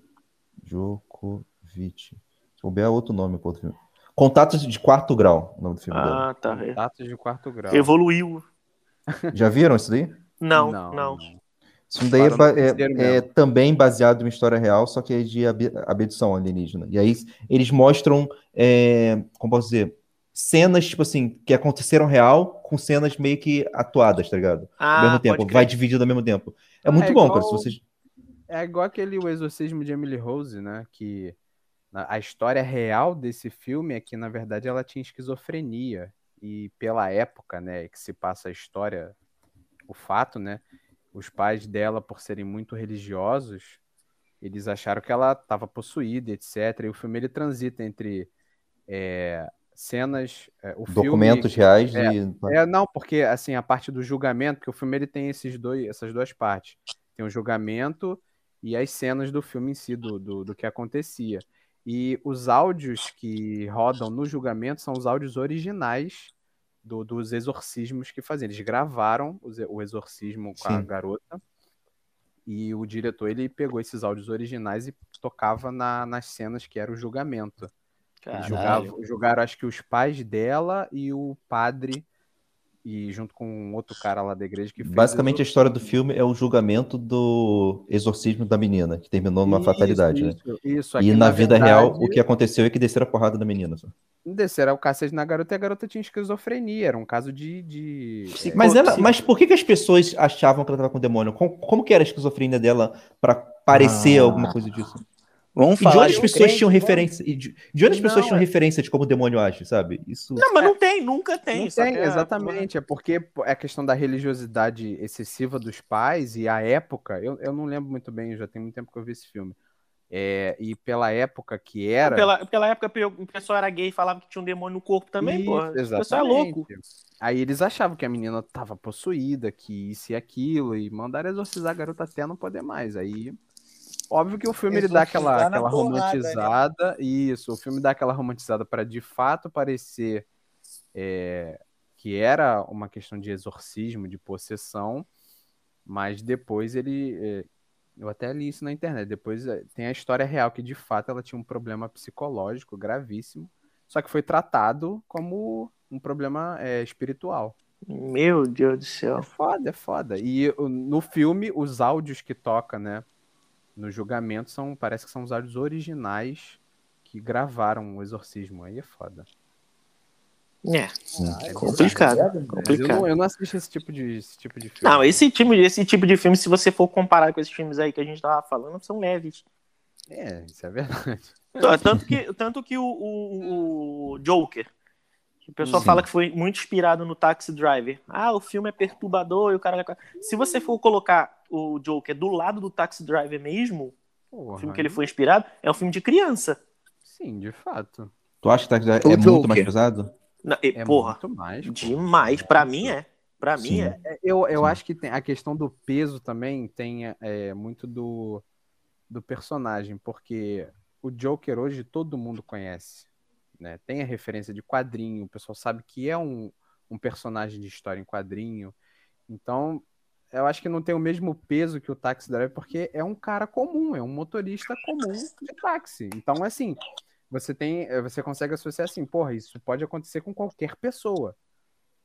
Djokovic. Se souber é outro nome pro outro filme. Contatos de Quarto Grau, o nome do filme dela. Ah, tá. é. Contatos de quarto grau. Evoluiu. Já viram isso daí? Não, não. Isso daí é, é- é também baseado em uma história real, só que é de ab- abdução alienígena. E aí eles mostram, é, como posso dizer, cenas, tipo assim, que aconteceram real, com cenas meio que atuadas, tá ligado? Ah, ao mesmo tempo, vai dividido ao mesmo tempo. É muito é bom, igual- cara. Se vocês... É igual aquele O Exorcismo de Emily Rose, né? Que a história real desse filme é que, na verdade, ela tinha esquizofrenia. E pela época, né, que se passa a história, o fato, né? Os pais dela, por serem muito religiosos, eles acharam que ela estava possuída, etc. E o filme ele transita entre é, cenas, é, o filme- Documentos reais É, de. é, não, porque assim, a parte do julgamento, porque o filme ele tem esses dois, essas duas partes. Tem o julgamento e as cenas do filme em si, do, do, do que acontecia. E os áudios que rodam no julgamento são os áudios originais do- dos exorcismos que faziam. Eles gravaram os- o exorcismo com a Sim. garota. E o diretor ele pegou esses áudios originais e tocava na- nas cenas que era o julgamento. Julgavam, julgaram, acho que os pais dela e o padre, e junto com um outro cara lá da igreja que. Basicamente, a exor- história do filme é o julgamento do exorcismo da menina, que terminou numa Isso, fatalidade, né? Isso, isso. E Aqui, na, vida real, verdade, o que aconteceu é que desceram a porrada da menina. Desceram o cacete na garota e a garota tinha esquizofrenia. Era um caso de. de... Psico- Mas, ela, mas por que, que as pessoas achavam que ela estava com demônio? Como, como que era a esquizofrenia dela para parecer Ah. alguma coisa disso? Vamos E de falar. onde as pessoas crente, tinham referência? e De, de onde as pessoas Não, tinham é- referência de como o demônio age, sabe? Isso. Não, mas não tem, nunca tem. Não tem, que é- exatamente. É porque pô, é a questão da religiosidade excessiva dos pais e a época. Eu, eu não lembro muito bem, já tem muito tempo que eu vi esse filme. É, e pela época que era. Pela, pela época o pessoal era gay e falava que tinha um demônio no corpo também, Isso, porra. O pessoal é louco. Aí eles achavam que a menina tava possuída, que isso e aquilo, e mandaram exorcizar a garota até não poder mais. Aí, óbvio que o filme ele dá aquela, na aquela porrada, né? romantizada, isso, o filme dá aquela romantizada para de fato parecer é, que era uma questão de exorcismo, de possessão, mas depois ele, é, eu até li isso na internet, depois é, tem a história real que de fato ela tinha um problema psicológico gravíssimo, só que foi tratado como um problema é, espiritual. Meu Deus do céu. É foda, é foda. E no filme, os áudios que toca, né, no julgamento, são, parece que são os áudios originais que gravaram o exorcismo. Aí é foda. É, É complicado. Mas eu complicado. não, eu não assisto esse tipo de, esse tipo de filme. Não, esse tipo, de- esse tipo de filme, se você for comparar com esses filmes aí que a gente tava falando, são leves. É, isso é verdade. Tanto que, tanto que o, o, o Joker, que o pessoal Sim. fala que foi muito inspirado no Taxi Driver. Ah, o filme é perturbador e o cara. Se você for colocar o Joker do lado do Taxi Driver mesmo, o Porra, filme que ele foi inspirado, é um filme de criança. Sim, de fato. Tu acha que tá- é O muito Joker. mais pesado? Não, e, É porra, muito mais. pô. demais. Pra mim é. Pra mim Sim. é. É, Eu, eu Sim. acho que tem, a questão do peso também tem é, muito do, do personagem, porque o Joker hoje todo mundo conhece. Né? Tem a referência de quadrinho, o pessoal sabe que é um, um personagem de história em quadrinho. Então, eu acho que não tem o mesmo peso que o Taxi Driver, porque é um cara comum, é um motorista comum de táxi. Então, assim, você tem, eh, você consegue associar assim, porra, isso pode acontecer com qualquer pessoa.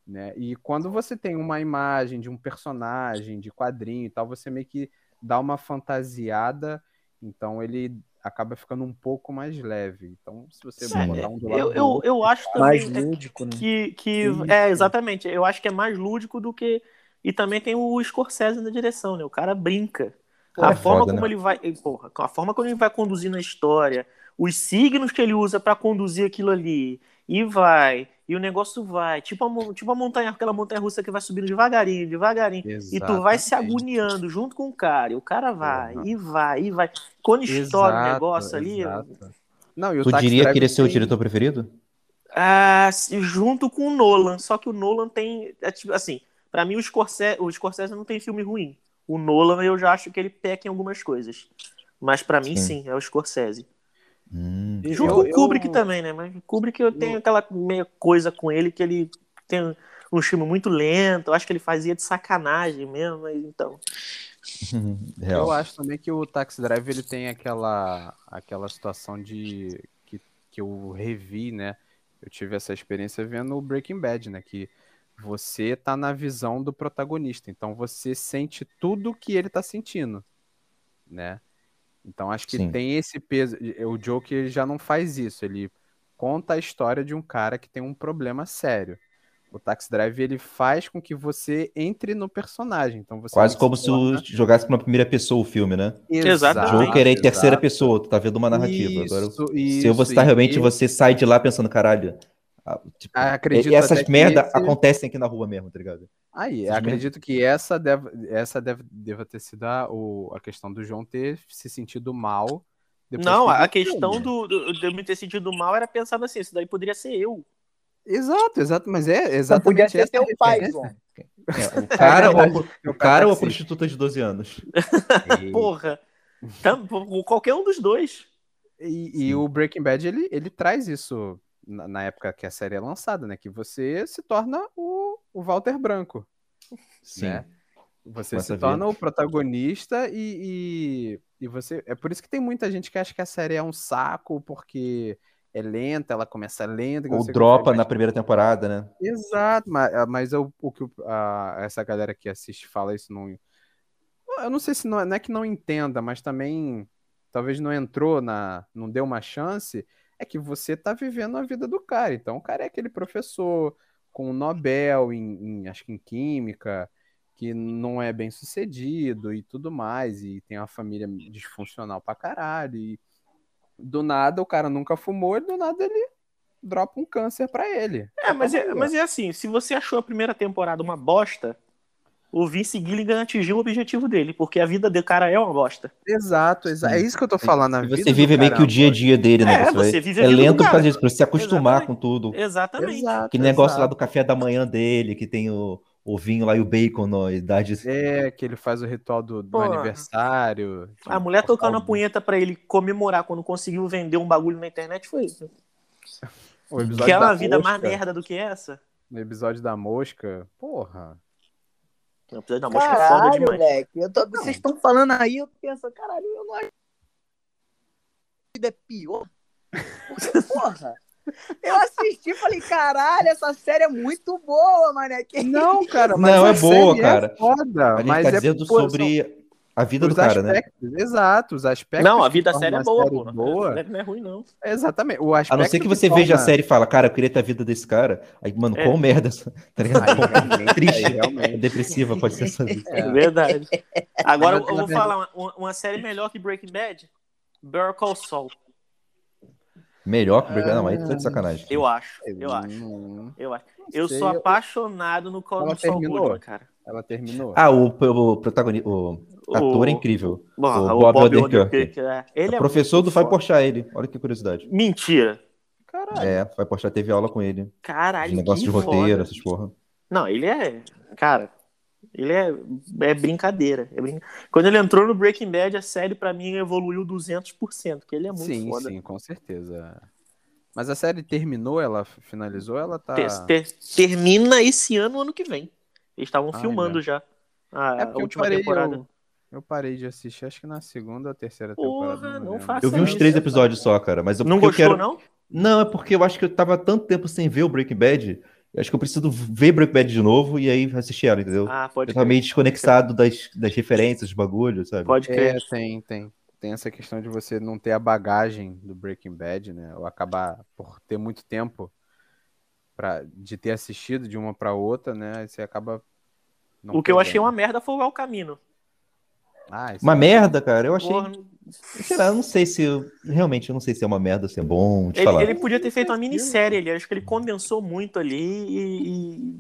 Né? E quando você tem uma imagem de um personagem, de quadrinho e tal, você meio que dá uma fantasiada, então ele acaba ficando um pouco mais leve. Então, se você botar um do lado Eu, do eu, outro, eu acho Mais também é, lúdico, né? que, que é exatamente. Eu acho que é mais lúdico do que e também tem o Scorsese na direção, né? O cara brinca. Pô, a é forma foda, como né? ele vai, porra, a forma como ele vai conduzindo a história, os signos que ele usa pra conduzir aquilo ali, e vai, e o negócio vai, tipo a, tipo a montanha, aquela montanha russa que vai subindo devagarinho, devagarinho, e tu vai se Exatamente. agoniando junto com o cara, e o cara vai, Porra. e vai, e vai. Quando estoura o negócio ali, exato. Não, Tu diria que ele é seu tem- diretor preferido? Ah, se- junto com o Nolan. Só que o Nolan tem. é tipo, assim, pra mim o Scorsese, o Scorsese não tem filme ruim. O Nolan eu já acho que ele peca em algumas coisas. Mas pra mim Sim. é o Scorsese. Hum. Junto Eu- com o Kubrick eu- também, né? Mas o Kubrick eu tenho aquela meia coisa com ele que ele tem um filme muito lento. Eu acho que ele fazia de sacanagem mesmo, mas então. Real. Eu acho também que o Taxi Driver ele tem aquela, aquela situação de que, que eu revi, né? Eu tive essa experiência vendo o Breaking Bad, né? Que você tá na visão do protagonista, então você sente tudo que ele tá sentindo, né? Então acho que Sim. tem esse peso. O Joker ele já não faz isso, ele conta a história de um cara que tem um problema sério. O Taxi Driver ele faz com que você entre no personagem, então você Quase como se se jogasse pra uma primeira pessoa o filme, né? Exatamente. Joker é em terceira pessoa, tu tá vendo uma narrativa. Isso, Agora, se isso, você tá e- realmente, e- você sai de lá pensando, caralho. Tipo, acredito e essas merda esse- acontecem aqui na rua mesmo, tá ligado? Aí, Essas acredito que essa deve, essa deve, deva ter sido a, o- a questão do João ter se sentido mal. depois Não, que a questão do, do, de eu me ter sentido mal era pensando assim, isso daí poderia ser eu. Exato, exato, mas é Então exatamente podia ser essa teu pai. É, o cara, ou, a- verdade. o cara ou a Sim. prostituta de 12 anos? Porra. Tam- qualquer um dos dois. E, e o Breaking Bad, ele, ele traz isso na, na época que a série é lançada, né? Que você se torna o, o Walter Branco. Sim. né? Você se torna o protagonista e, e, e você. É por isso que tem muita gente que acha que a série é um saco, porque é lenta, ela começa lenta. Ou dropa na primeira temporada, né? Exato, mas, mas eu- o que a- essa galera que assiste fala isso não. Eu não sei se não, é- não é que não entenda, mas também talvez não entrou na. não deu uma chance. É que você tá vivendo a vida do cara. Então, o cara é aquele professor com um Nobel em, em- acho que em Química, que não é bem sucedido e tudo mais, e tem uma família disfuncional pra caralho. E do nada o cara nunca fumou, e do nada ele dropa um câncer pra ele. É, mas é, aí, ó. mas é assim, se você achou a primeira temporada uma bosta, o Vince Gilligan atingiu o objetivo dele, porque a vida do cara é uma bosta. Exato, exato. É isso que eu tô falando. a E você vive meio que o é dia a dia dele, né? É, você vive é lento causa disso, pra você se acostumar Exatamente. com tudo. Exatamente. Exato, Aquele negócio lá exato. do café da manhã dele, que tem o, o vinho lá e o bacon na idade. É, que ele faz o ritual do, do aniversário. A mulher Postar tocando a punheta pra ele comemorar quando conseguiu vender um bagulho na internet foi isso. O episódio Quer da uma vida mais merda do que essa? No episódio da mosca. Porra. O episódio da mosca é foda Caralho, demais. moleque. Eu tô- vocês estão falando aí, eu penso, caralho, eu não acho vida é pior. Porra. Eu assisti e falei, caralho, essa série é muito boa, mané. Que Não, cara, Não, a é boa, série cara. É foda, A gente mas tá é dizendo pô, sobre a vida são do os cara, né? aspectos, Exato, os aspectos. Não, a que vida tornam séria é a boa, série pô. boa. Não é- Não é ruim, não. Exatamente. O A aspecto não ser que você veja a torna- série e fala, cara, eu queria ter a vida desse cara. Aí, mano, É. qual merda, essa- tá ligado? Triste. É depressiva, pode ser essa vida. É verdade. Agora eu vou falar uma, uma série melhor que Breaking Bad. Better Call Saul. Melhor que o Breaking Não, aí tá de sacanagem. Eu acho. Eu acho. Eu acho. Eu sou apaixonado no, Saul terminou? Goodman, cara. Ela terminou. Ah, o, o protagonista, o ator é O- incrível. Porra, o Bob Bob Odenkirk. É. Ele É é professor do Vai foda. Porchat ele. Olha que curiosidade. Mentira. Caralho. É, Vai Porchat teve aula com ele. Caralho, De negócio que de roteiro, foda. essas porra. Não, ele é. Cara, ele é, é brincadeira. É brin... Quando ele entrou no Breaking Bad, a série pra mim evoluiu 200%, porque ele é muito sim, foda. sim, com certeza. Mas a série terminou, ela finalizou, ela tá. Ter- ter- termina esse ano, ano que vem. Eles estavam Ah, filmando já. A, É a porque eu última parei, temporada. eu, eu parei de assistir, acho que na segunda ou terceira Porra, temporada. não lembro. faça Eu vi uns três episódios só, cara. Mas eu, Não porque eu gostou, quero... não? Não, é porque eu acho que eu tava tanto tempo sem ver o Breaking Bad. Eu acho que eu preciso ver Breaking Bad de novo e aí assistir ela, entendeu? Ah, pode eu tava meio desconectado das, das referências, dos bagulhos, sabe? Pode crer. É, tem, tem. Tem essa questão de você não ter a bagagem do Breaking Bad, né? Ou acabar por ter muito tempo pra, de ter assistido de uma pra outra, né? Aí você acaba. não O que eu achei uma merda foi o El Camino. Ah, Uma é- merda, cara. Eu achei. Porra, Sei lá, eu não sei se. eu- Realmente, eu não sei se é uma merda ou se é bom. Te ele, falar. ele podia ter feito uma minissérie ali. Acho que ele condensou muito ali e. e-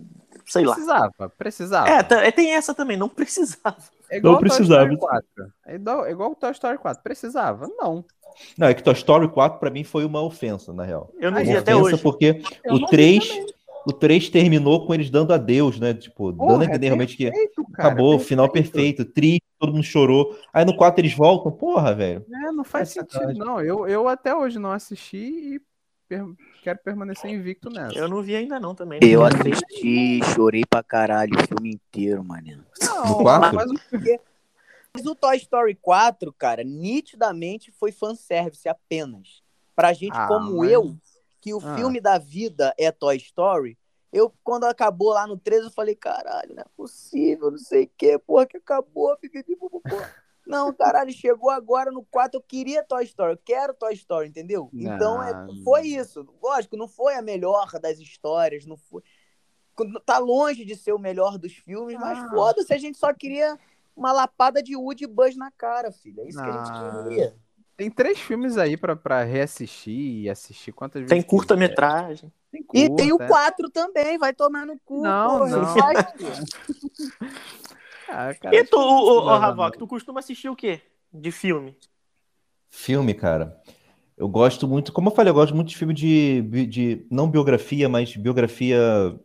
sei lá. Precisava, precisava. É, tá- é, tem essa também, não precisava. É igual Não Toy precisava. Story 4. É igual, é igual o Toy Story 4. Precisava? Não. Não, é que Toy Story 4 pra mim foi uma ofensa, na real. Eu não Aí, vi Uma até ofensa hoje. porque Eu o não vi 3, também. o 3 terminou com eles dando adeus, né? Tipo, Porra, dando a é entender realmente que perfeito, cara, acabou, final perfeito, triste, todo mundo chorou. Aí no 4 eles voltam, porra, velho. É, não faz É sentido, sacanagem. não. Eu, eu até hoje não assisti e per- quero permanecer invicto nessa. Eu não vi ainda não também. Eu Não- assisti, chorei pra caralho o filme inteiro, mano. No 4? Mas o Mas o Toy Story 4, cara, nitidamente foi fanservice apenas. Pra gente Ah, como mas- eu, que o Ah. filme da vida é Toy Story, eu, quando acabou lá no 13, eu falei, caralho, não é possível, não sei o quê, porra, que acabou, pipipi, popopô. Não, caralho, chegou agora no 4, eu queria Toy Story, eu quero Toy Story, entendeu? Então, é, Não. foi isso. Lógico, não foi a melhor das histórias, não foi... Tá longe de ser o melhor dos filmes, mas Ah. foda-se, a gente só queria uma lapada de Woody e Buzz na cara, filho. É isso que a Ah. gente queria. Tem três filmes aí pra, pra reassistir e assistir quantas vezes. Tem curta-metragem. Tem E tem o curta, é. 4 também, vai tomar no cu. Não, porra, não. Ah, cara, E tu, que ô, Havok, tu costuma assistir o quê? De filme? Filme, cara. Eu gosto muito, como eu falei, eu gosto muito de filme de, de não biografia, mas biografia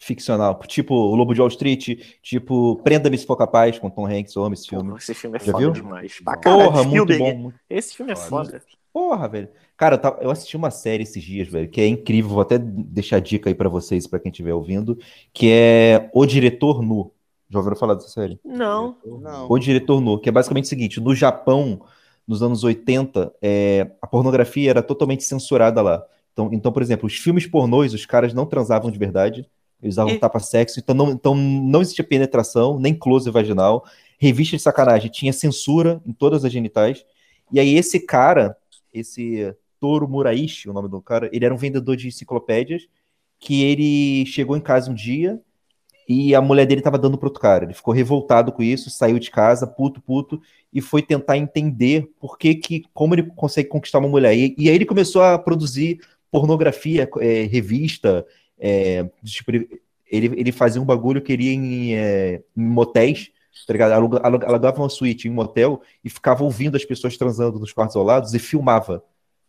ficcional. Tipo O Lobo de Wall Street, tipo Prenda-me se for capaz, com Tom Hanks, eu amo esse filme. Porra, esse filme é Já foda viu? demais. Caralho, Porra, muito Spielberg. bom. muito- Esse filme é Foda. foda. Porra, velho. Cara, eu, assisti uma série esses dias, velho, que é incrível. Vou até deixar a dica aí pra vocês, pra quem estiver ouvindo, que é O Diretor Nu. Já ouviram falar dessa série? Não. Não. O Diretor Nu, que é basicamente o seguinte: no Japão, nos anos 80, é, a pornografia era totalmente censurada lá. Então, então, por exemplo, os filmes pornôs, os caras não transavam de verdade, eles usavam E- tapa-sexo, então não, então não existia penetração, nem close vaginal. Revista de sacanagem tinha censura em todas as genitais. E aí, esse cara, esse Toro Muraishi, o nome do cara, ele era um vendedor de enciclopédias que ele chegou em casa um dia e a mulher dele tava dando pro outro cara. Ele ficou revoltado com isso, saiu de casa, puto, puto, e foi tentar entender por que que, como ele consegue conquistar uma mulher. E, e aí ele começou a produzir pornografia, é, revista, é, tipo, ele, ele ele fazia um bagulho que ele ia em, é, em motéis, tá ligado? Aluga- aluga- Alugava uma suíte em um motel e ficava ouvindo as pessoas transando nos quartos ao lado e filmava.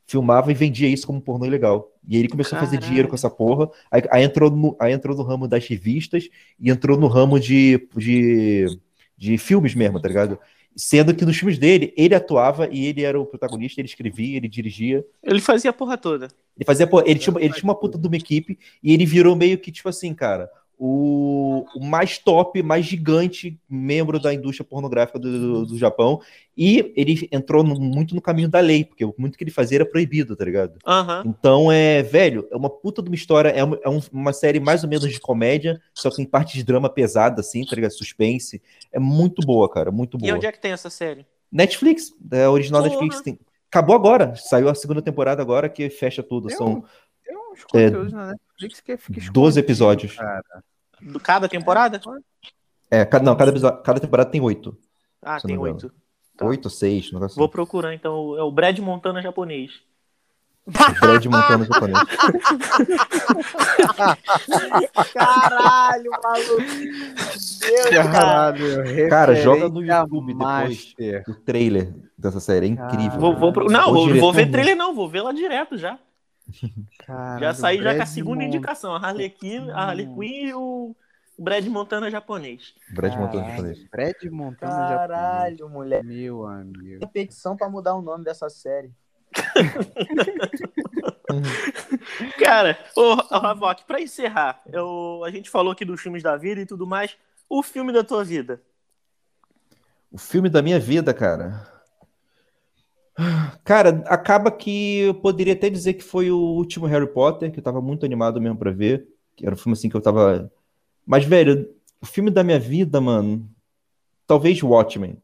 Filmava e vendia isso como pornô ilegal. E aí ele começou a fazer Caralho. dinheiro com essa porra. Aí, aí entrou no, aí entrou no ramo das revistas e entrou no ramo de, de, de filmes mesmo, tá ligado? Sendo que nos filmes dele, ele atuava e ele era o protagonista, ele escrevia, ele dirigia. Ele fazia a porra toda. Ele fazia, pô, ele tinha, ele tinha uma puta de uma equipe e ele virou meio que, tipo assim, cara, o, o mais top, mais gigante membro da indústria pornográfica do, do, do Japão. E ele entrou no- muito no caminho da lei, porque muito que ele fazia era proibido, tá ligado? Aham. Então, é, velho, é uma puta de uma história, é, uma, é um- uma série mais ou menos de comédia, só que tem parte de drama pesada, assim, tá ligado? Suspense. É muito boa, cara, muito E boa. onde é que tem essa série? Netflix, é original Porra. Netflix. Tem... Acabou agora, saiu a segunda temporada agora, que fecha tudo. São Tem uns conteúdos na Netflix que fica 12 escondido, episódios. Cara. Do cada temporada? É, cada, não, cada, episódio- cada temporada tem oito. Ah, tem oito. Tá. Oito, seis, negócio Vou procurar, então. É o Brad Montana japonês. assim. Fred montando japonês. Caralho, maluco. Deus, cara. Caralho, Cara, joga no YouTube depois. master. O trailer dessa série é incrível. Vou, vou pro- Não, vou, vou ver não. trailer não, vou ver lá direto já. Caralho, já saí já com a segunda Mon- indicação. A Harley Quinn, a Harley Quinn e o Brad Montana japonês. Brad Caralho, japonês. Brad montando Caralho, mulher. japonês. Meu amigo. Tem petição pra mudar o nome dessa série. Cara, ô, Havok, pra encerrar, eu, a gente falou aqui dos filmes da vida e tudo mais. O filme da tua vida. O filme da minha vida, cara. Cara, acaba que eu poderia até dizer que foi o último Harry Potter, que eu tava muito animado mesmo pra ver. Que era um filme assim que eu tava. Mas, velho, o filme da minha vida, mano. Talvez Watchmen.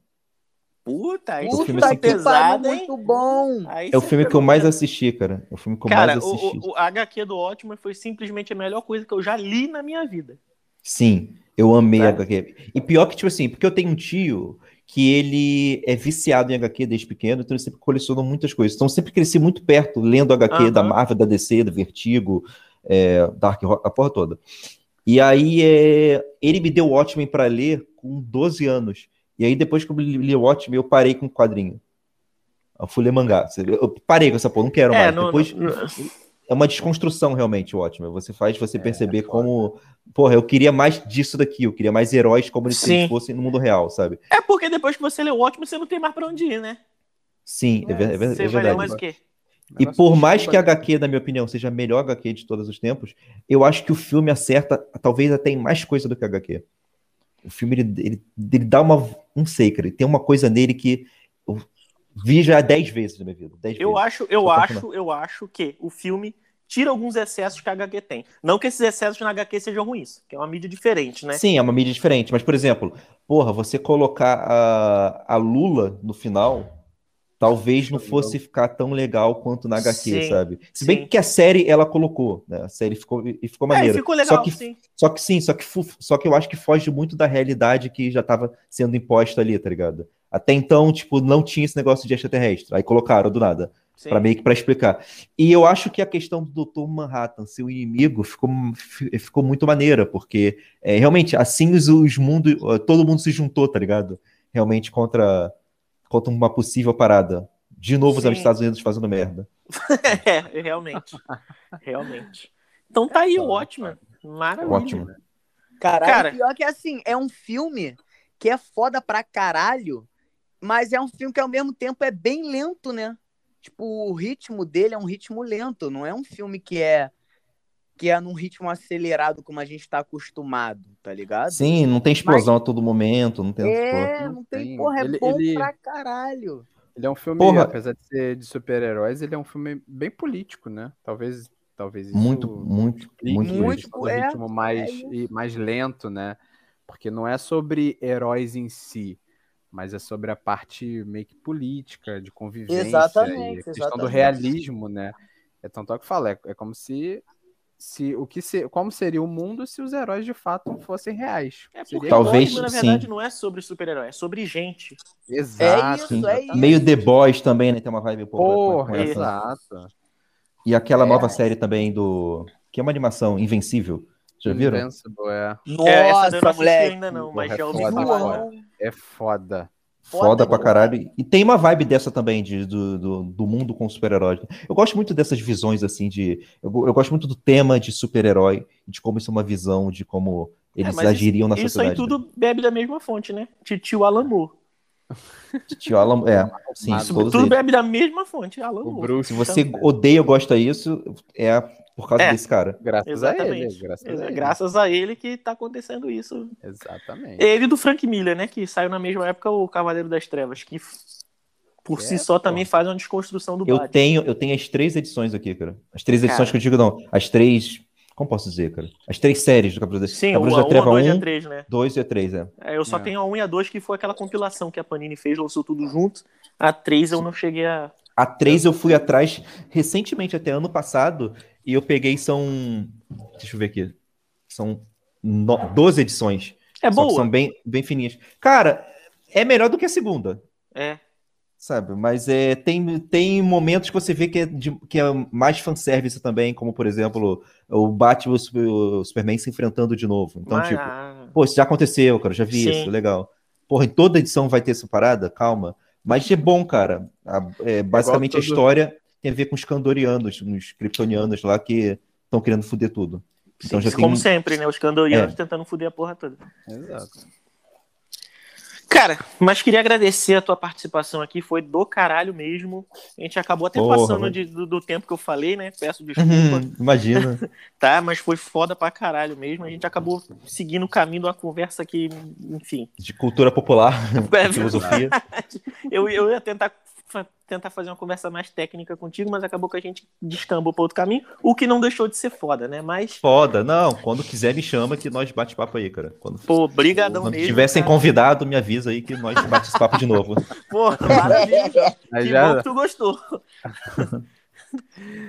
Puta, aí O você filme tá assim que- pesado, hein? muito bom. Aí É o filme que eu mais assisti, cara. É o filme que eu Cara, mais assisti. o, o, a HQ do Ótimo foi simplesmente a melhor coisa que eu já li na minha vida. Sim, eu amei Tá. HQ. E pior que, tipo assim, porque eu tenho um tio que ele é viciado em HQ desde pequeno, então ele sempre colecionou muitas coisas. Então eu sempre cresci muito perto, lendo HQ da Aham. Marvel, da DC, do Vertigo, é, Dark Horse, a porra toda. E aí é, ele me deu o Watchmen pra ler com 12 anos. E aí depois que eu li Watchmen, eu parei com o quadrinho. Eu fui ler mangá. Eu parei com essa porra, não quero É, mais. no- Depois, no- é uma desconstrução realmente, o Watchmen. Você faz você É, perceber é foda. como, porra, eu queria mais disso daqui, eu queria mais heróis como eles Sim. fossem no mundo real, sabe? É porque depois que você lê o Ótimo, você não tem mais pra onde ir, né? Sim, é, ver- é ver- Você é vai ler verdade. mais o quê? E por mais que a? HQ, na minha opinião, seja a melhor HQ de todos os tempos, eu acho que o filme acerta, talvez até em mais coisa do que a HQ. O filme, ele, ele, ele dá uma, não sei, cara, ele tem uma coisa nele que eu vi já 10 vezes na minha vida. 10 Eu vezes. acho, eu acho, eu acho que o filme tira alguns excessos que a HQ tem. Não que esses excessos na HQ sejam ruins, que é uma mídia diferente, né? Sim, é uma mídia diferente, mas, por exemplo, porra, você colocar a, a Lula no final, talvez não fosse ficar tão legal quanto na HQ, Sim, sabe? Se bem sim. que a série ela colocou, né? A série ficou, e ficou É, maneira. ficou legal, só que, sim. só que sim, só que, só que eu acho que foge muito da realidade que já estava sendo imposta ali, tá ligado? Até então, tipo, não tinha esse negócio de extraterrestre. Aí colocaram do nada. Pra meio que para explicar. E eu acho que a questão do Dr. Manhattan ser o inimigo ficou, fi- ficou muito maneira, porque é, realmente assim os, os mundos, todo mundo se juntou, tá ligado? Realmente contra, contra uma possível parada. De novo os Sim. Estados Unidos fazendo merda. É, realmente. realmente. Então tá aí o ótimo. Maravilha. Ótimo. Caralho, Cara- pior que assim, é um filme que é foda pra caralho, mas é um filme que ao mesmo tempo é bem lento, né? Tipo, o ritmo dele é um ritmo lento, não é um filme que é que é num ritmo acelerado como a gente tá acostumado, tá ligado? Sim, não tem explosão a todo momento, não tem. É, Não não tem, tem. porra, é Ele- bom ele- pra caralho. Ele é um filme, Porra. apesar de ser de super-heróis, ele é um filme bem político, né? Talvez, talvez isso Muito, muito, muito, muito. é, ritmo mais, é isso. e mais lento, né? Porque não é sobre heróis em si, mas é sobre a parte meio que política, de convivência Exatamente, e a questão do exatamente. realismo, né? É tanto é que eu falo, é, é como se, se o que se, como seria o mundo se os heróis de fato fossem reais. É Seria porque Talvez, o ótimo, na verdade, sim. não é sobre super-herói, é sobre gente. Exato. isso, é isso. Meio The Boys também, né? Tem uma vibe um com- Porra, essa. exato. E aquela É. nova série também do. Que é uma animação, Invencível. Já viram? Invincible, é. Nossa, é, essa eu não assisti moleque. ainda não, Porra, mas é já ouvi foda, falar. foda. É foda. Foda, Foda pra caralho. E tem uma vibe dessa também, de, do, do, do mundo com super-heróis. Eu gosto muito dessas visões, assim, de. Eu, eu gosto muito do tema de super-herói, de como isso é uma visão, de como eles mas agiriam na Isso sociedade. aí tudo bebe da mesma fonte, né? Titio Alan Moore. Tio Alan, é, sim, todos Tudo eles. bebe da mesma fonte, Alan O Moore. Bruce, Se você odeia ou gosta disso, é por causa É. desse cara. graças a ele. Exatamente. Graças a ele. Graças a ele que tá acontecendo isso. Exatamente. Ele do Frank Miller, né? Que saiu na mesma época o Cavaleiro das Trevas, que por É, si só pô. também faz uma desconstrução do Eu Batman. tenho, eu tenho as três edições aqui, cara. As três edições Cara. que eu digo, não. As três. Como posso dizer, cara? As três séries do Cavaleiro da Sim, o Cavaleiro 1, da Treva 2 e 1, a 3, né? 2 e a 3, é. É, eu só É. tenho a 1 e a 2, que foi aquela compilação que a Panini fez, lançou tudo junto. A 3 eu não cheguei a. A 3 eu fui atrás recentemente, até ano passado, e eu peguei, são. Deixa eu ver aqui. São no- 12 edições. É boa. são bem, bem fininhas. Cara, é melhor do que a segunda. É. Sabe? Mas é, tem, tem momentos que você vê que é, de- que é mais fanservice também, como, por exemplo, o Batman e o Super- o Superman se enfrentando de novo. Então, mas, tipo, ah, Pô, isso já aconteceu, cara, já vi Sim. isso, legal. Porra, em toda edição vai ter essa parada, calma. Mas é bom, cara. A- é, basicamente a história tem a ver com os Kandorianos, os Kryptonianos lá que estão querendo foder tudo. Então sim, já tem como sempre, né? Os Candorianos É. tentando foder a porra toda. Exato. Cara, mas queria agradecer a tua participação aqui, foi do caralho mesmo. A gente acabou até Porra, passando de- do, do tempo que eu falei, né? Peço desculpa, Uhum, Imagina. tá? Mas foi foda pra caralho mesmo. A gente acabou seguindo o caminho de uma conversa que, enfim. De cultura popular, É de filosofia. Eu, eu ia tentar, tentar fazer uma conversa mais técnica contigo, mas acabou que a gente descambou para outro caminho, o que não deixou de ser foda, né? Mas, Foda. Não, quando quiser me chama que nós bate papo aí, cara. Quando, pô, brigadão quando mesmo. tivessem cara. convidado, me avisa aí que nós bate esse papo de novo. Pô, maravilha. Que já- bom que tu gostou.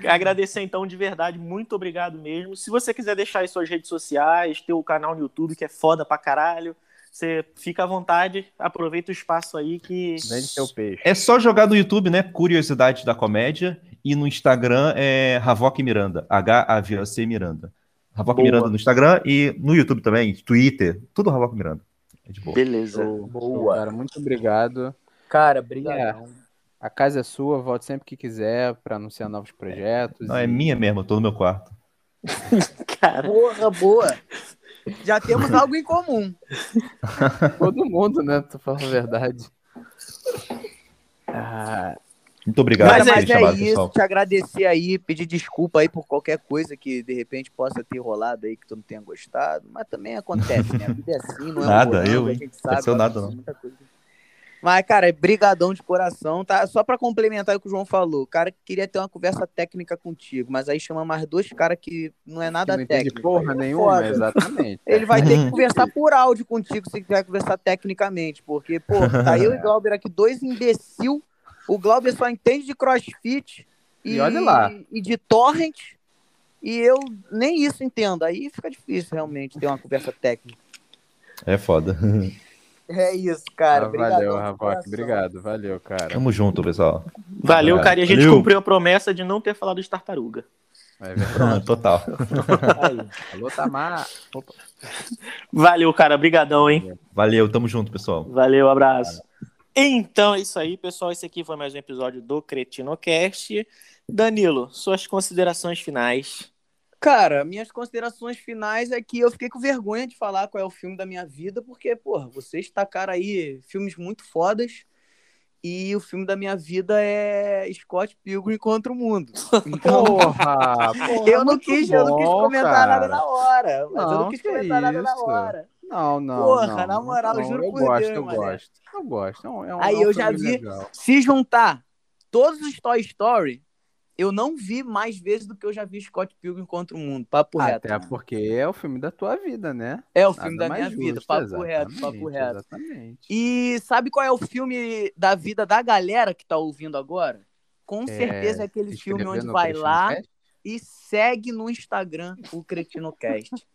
Agradecer então de verdade, muito obrigado mesmo. Se você quiser deixar aí suas redes sociais, teu canal no YouTube que é foda pra caralho, você fica à vontade, aproveita o espaço aí que Vende seu peixe. É só jogar no YouTube, né? Curiosidade da Comédia. E no Instagram é Havok Miranda. H-A-V-O-C Miranda. Havok Boa. Miranda no Instagram e no YouTube também, Twitter. Tudo Havok Miranda. É de boa. beleza. Boa. show, Cara, muito obrigado. Cara, brigadão. A casa é sua, volte sempre que quiser para anunciar novos projetos. Não, é e- minha mesmo, eu tô no meu quarto. Cara, Porra, boa. Já temos algo em comum. Todo mundo, né? Tô falando a verdade. Ah, Muito obrigado Cara, por mas é chamado, isso, pessoal. te agradecer aí, pedir desculpa aí por qualquer coisa que de repente possa ter rolado aí que tu não tenha gostado, mas também acontece, né? A vida é assim, não é um Nada, morango, eu, a hein? gente sabe. Aconteceu nada, não. muita coisa. Mas, cara, é brigadão de coração, tá? Só pra complementar o que o João falou, o cara queria ter uma conversa técnica contigo, mas aí chama mais dois caras que não é nada não entende técnico. porra é nenhuma, foda. exatamente. Ele vai ter que conversar por áudio contigo se quiser conversar tecnicamente, porque, pô, tá eu e Glauber aqui, dois imbecil. O Glauber só entende de crossfit E olha lá. e de torrent, e eu nem isso entendo. Aí fica difícil realmente ter uma conversa técnica. É foda. É isso, cara. Ah, valeu, coração. Obrigado, valeu, cara. Tamo junto, pessoal. valeu, cara. E a gente Valeu. cumpriu a promessa de não ter falado de tartaruga. É. Pronto, total. Aí. Alô, Tamar. Opa. Valeu, cara. Brigadão, hein? Valeu, tamo junto, pessoal. Valeu, abraço. Então é isso aí, pessoal. Esse aqui foi mais um episódio do CretinoCast. Danilo, suas considerações finais. Cara, minhas considerações finais é que eu fiquei com vergonha de falar qual é o filme da minha vida, porque, porra, vocês tacaram aí filmes muito fodas. E o filme da minha vida é Scott Pilgrim contra o Mundo. Então, Porra, porra, eu não quis, eu não quis bom, comentar cara. nada na hora. Mas eu Não, não quis comentar nada na hora. Não, não. Porra, não, na moral, não, juro eu por gosto, Deus, eu gosto. Eu gosto. É um, é um, Aí é eu já vi- legal. Se juntar todos os Toy Story, eu não vi mais vezes do que eu já vi Scott Pilgrim contra o Mundo. Papo reto. Até porque é o filme da tua vida, né? É o filme Nada da minha mais vida. justo, Papo reto, papo reto. Exatamente. E sabe qual é o filme da vida da galera que tá ouvindo agora? Com certeza é aquele filme onde vai lá Crescendo e segue no Instagram o CretinoCast.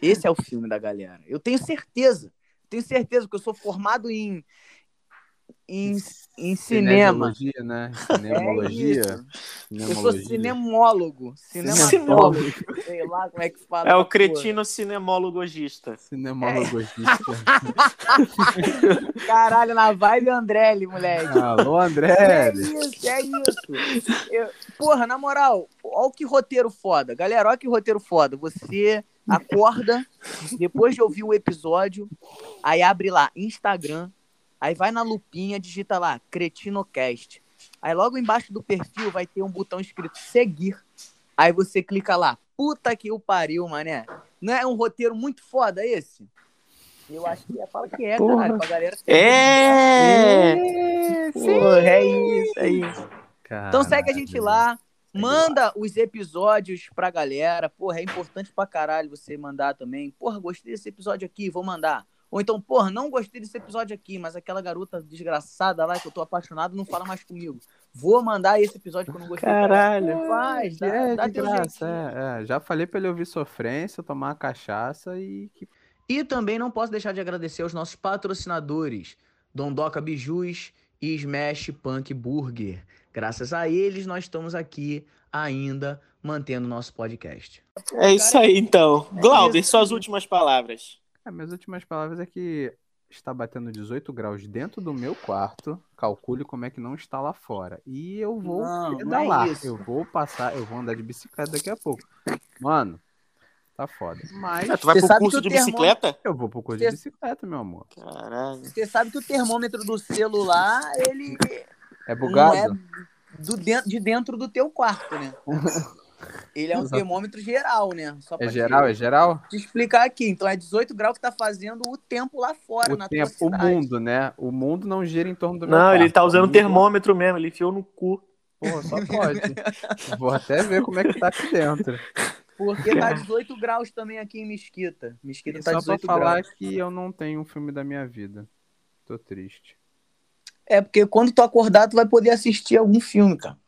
Esse é o filme da galera. Eu tenho certeza. Tenho certeza que eu sou formado em, em, em cinema. Né? É Cinemologia. isso. Eu sou cinemólogo. Cinemólogo. Cinematólogo. Sei lá como é que fala. É o cretino cinemologista. Cinemologista. porra. Caralho, na vibe Andrelli, moleque. Alô, É André. isso, é isso. Eu- porra, na moral, olha que roteiro foda. Galera, olha que roteiro foda. Você acorda, depois de ouvir o episódio, aí abre lá, Instagram, aí vai na lupinha, digita lá, CretinoCast. Aí logo embaixo do perfil vai ter um botão escrito seguir. Aí você clica lá. Puta que o pariu, mané. Não é um roteiro muito foda esse? Eu acho que é. Fala que é, Porra. caralho, pra galera. É! Porra, é isso, é isso. Ah, Então segue a gente lá, manda os episódios pra galera. Porra, é importante pra caralho você mandar também. Porra, gostei desse episódio aqui, vou mandar. Ou então, porra, não gostei desse episódio aqui, mas aquela garota desgraçada lá que eu tô apaixonado não fala mais comigo. Vou mandar esse episódio que eu não gostei. Caralho. Faz, dá, é, dá graça, é, é. Já falei pra ele ouvir sofrência, tomar uma cachaça e E também não posso deixar de agradecer aos nossos patrocinadores, Dondoca Bijus e Smash Punk Burger. Graças a eles, nós estamos aqui ainda mantendo nosso podcast. É isso aí, então. Glauber, isso. suas últimas palavras. É, minhas últimas palavras é que está batendo 18 graus dentro do meu quarto. Calcule como é que não está lá fora. E eu vou Não, não é pedalar. eu vou passar, eu vou andar de bicicleta daqui a pouco. Mano, Tá foda. Mas Ah, tu vai Você pro curso que de o termo- bicicleta? eu vou pro curso de bicicleta, meu amor. Caralho. Você sabe que o termômetro do celular, ele É não bugado? é do dentro, de dentro do teu quarto, né? Ele é um Exato. termômetro geral, né? Só pra É te- geral? É geral? te explicar aqui. Então é 18 graus que tá fazendo o tempo lá fora, O na tempo, tua o mundo, né? O mundo não gira em torno do meu Não, ele tá O usando mundo- termômetro mesmo, ele enfiou no cu. Porra, só pode. Vou até ver como é que tá aqui dentro. Porque tá 18 graus também aqui em Mesquita. Mesquita E tá só pra 18 falar graus. que eu não tenho um filme da minha vida. Tô triste. É, porque quando tu acordar, tu vai poder assistir algum filme, cara.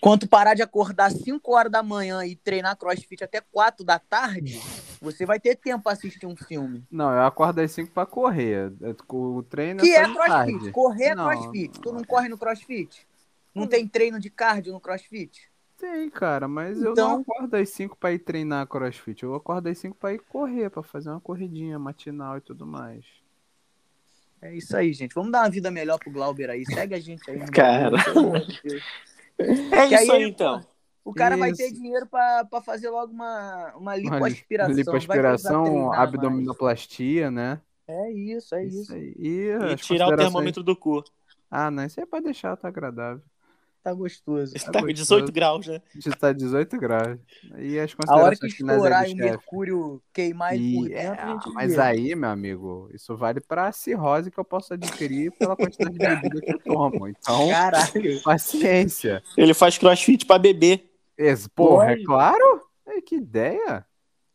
Quando tu parar de acordar 5 horas da manhã e treinar crossfit até 4 da tarde, você vai ter tempo pra assistir um filme. Não, eu acordo às 5 pra correr. O treino Que é é crossfit. tarde. Correr é Não, crossfit. Tu não corre no crossfit? Não tem treino de cardio no crossfit? Tem, cara, mas eu Então- não acordo às 5 pra ir treinar crossfit. Eu acordo às 5 pra ir correr, pra fazer uma corridinha matinal e tudo mais. É isso aí, gente. Vamos dar uma vida melhor pro Glauber aí. Segue a gente aí. Cara. É Que isso aí, aí, então. O cara vai Isso. ter dinheiro pra, pra fazer logo uma, uma Uma li- lipoaspiração. vai Lipoaspiração, treinar abdominoplastia, né? É isso, é isso. aí. E, E tirar o termômetro do cu. Ah, não, isso aí pode deixar, tá agradável. Tá gostoso. Tá com gostoso. 18 graus, né? Já tá 18 graus. E as A hora que estourar e o mercúrio queimar por E, dentro, é, mas vê. aí, meu amigo, isso vale pra cirrose que eu posso adquirir pela quantidade de bebida que eu tomo. Então, Caralho. paciência. Ele faz crossfit pra beber. Esse, porra, é claro? É, que ideia.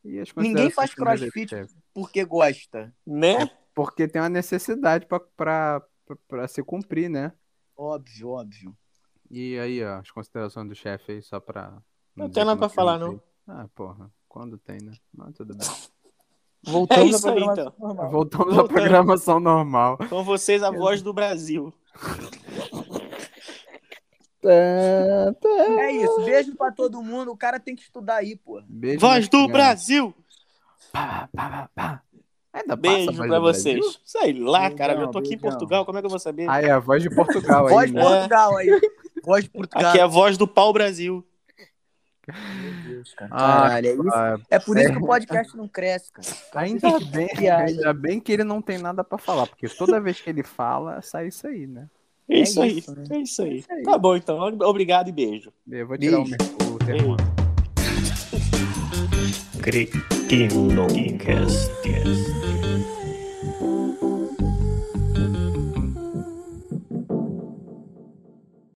E as Ninguém faz crossfit porque gosta. Né? Porque tem uma necessidade pra, pra, pra, pra se cumprir, né? Óbvio, óbvio. E aí, ó, as considerações do chefe aí, só pra. Não dizer tem nada pra falar, perguntei. Ah, porra. Quando tem, né? Mas tudo bem. Voltamos É isso à aí, programação então. normal. Voltamos à programação normal. Com vocês, a voz do Brasil. É isso. Beijo pra todo mundo. O cara tem que estudar aí, pô. Beijo Voz nas do crianças. Brasil! Pá, pá, pá, pá. Ainda Beijo voz pra do Brasil? vocês. Sei lá, Beijão, cara. Eu tô aqui em. Portugal, como é que eu vou saber? Ah, é a voz de Portugal Voz aí, de né? Portugal aí. Voz de Portugal. Aqui é a voz do pau Brasil. Meu Deus, cara. Ah, Caralho, é, isso. É por isso é. que o podcast não cresce, cara. Ainda bem, piada. ainda bem que ele não tem nada pra falar, porque toda vez que ele fala, sai isso aí, né? É isso aí. isso, né? É isso aí. isso aí. Tá bom, então. Obrigado e beijo. Eu vou tirar o, Beijo. o termômetro. Cretino Cast.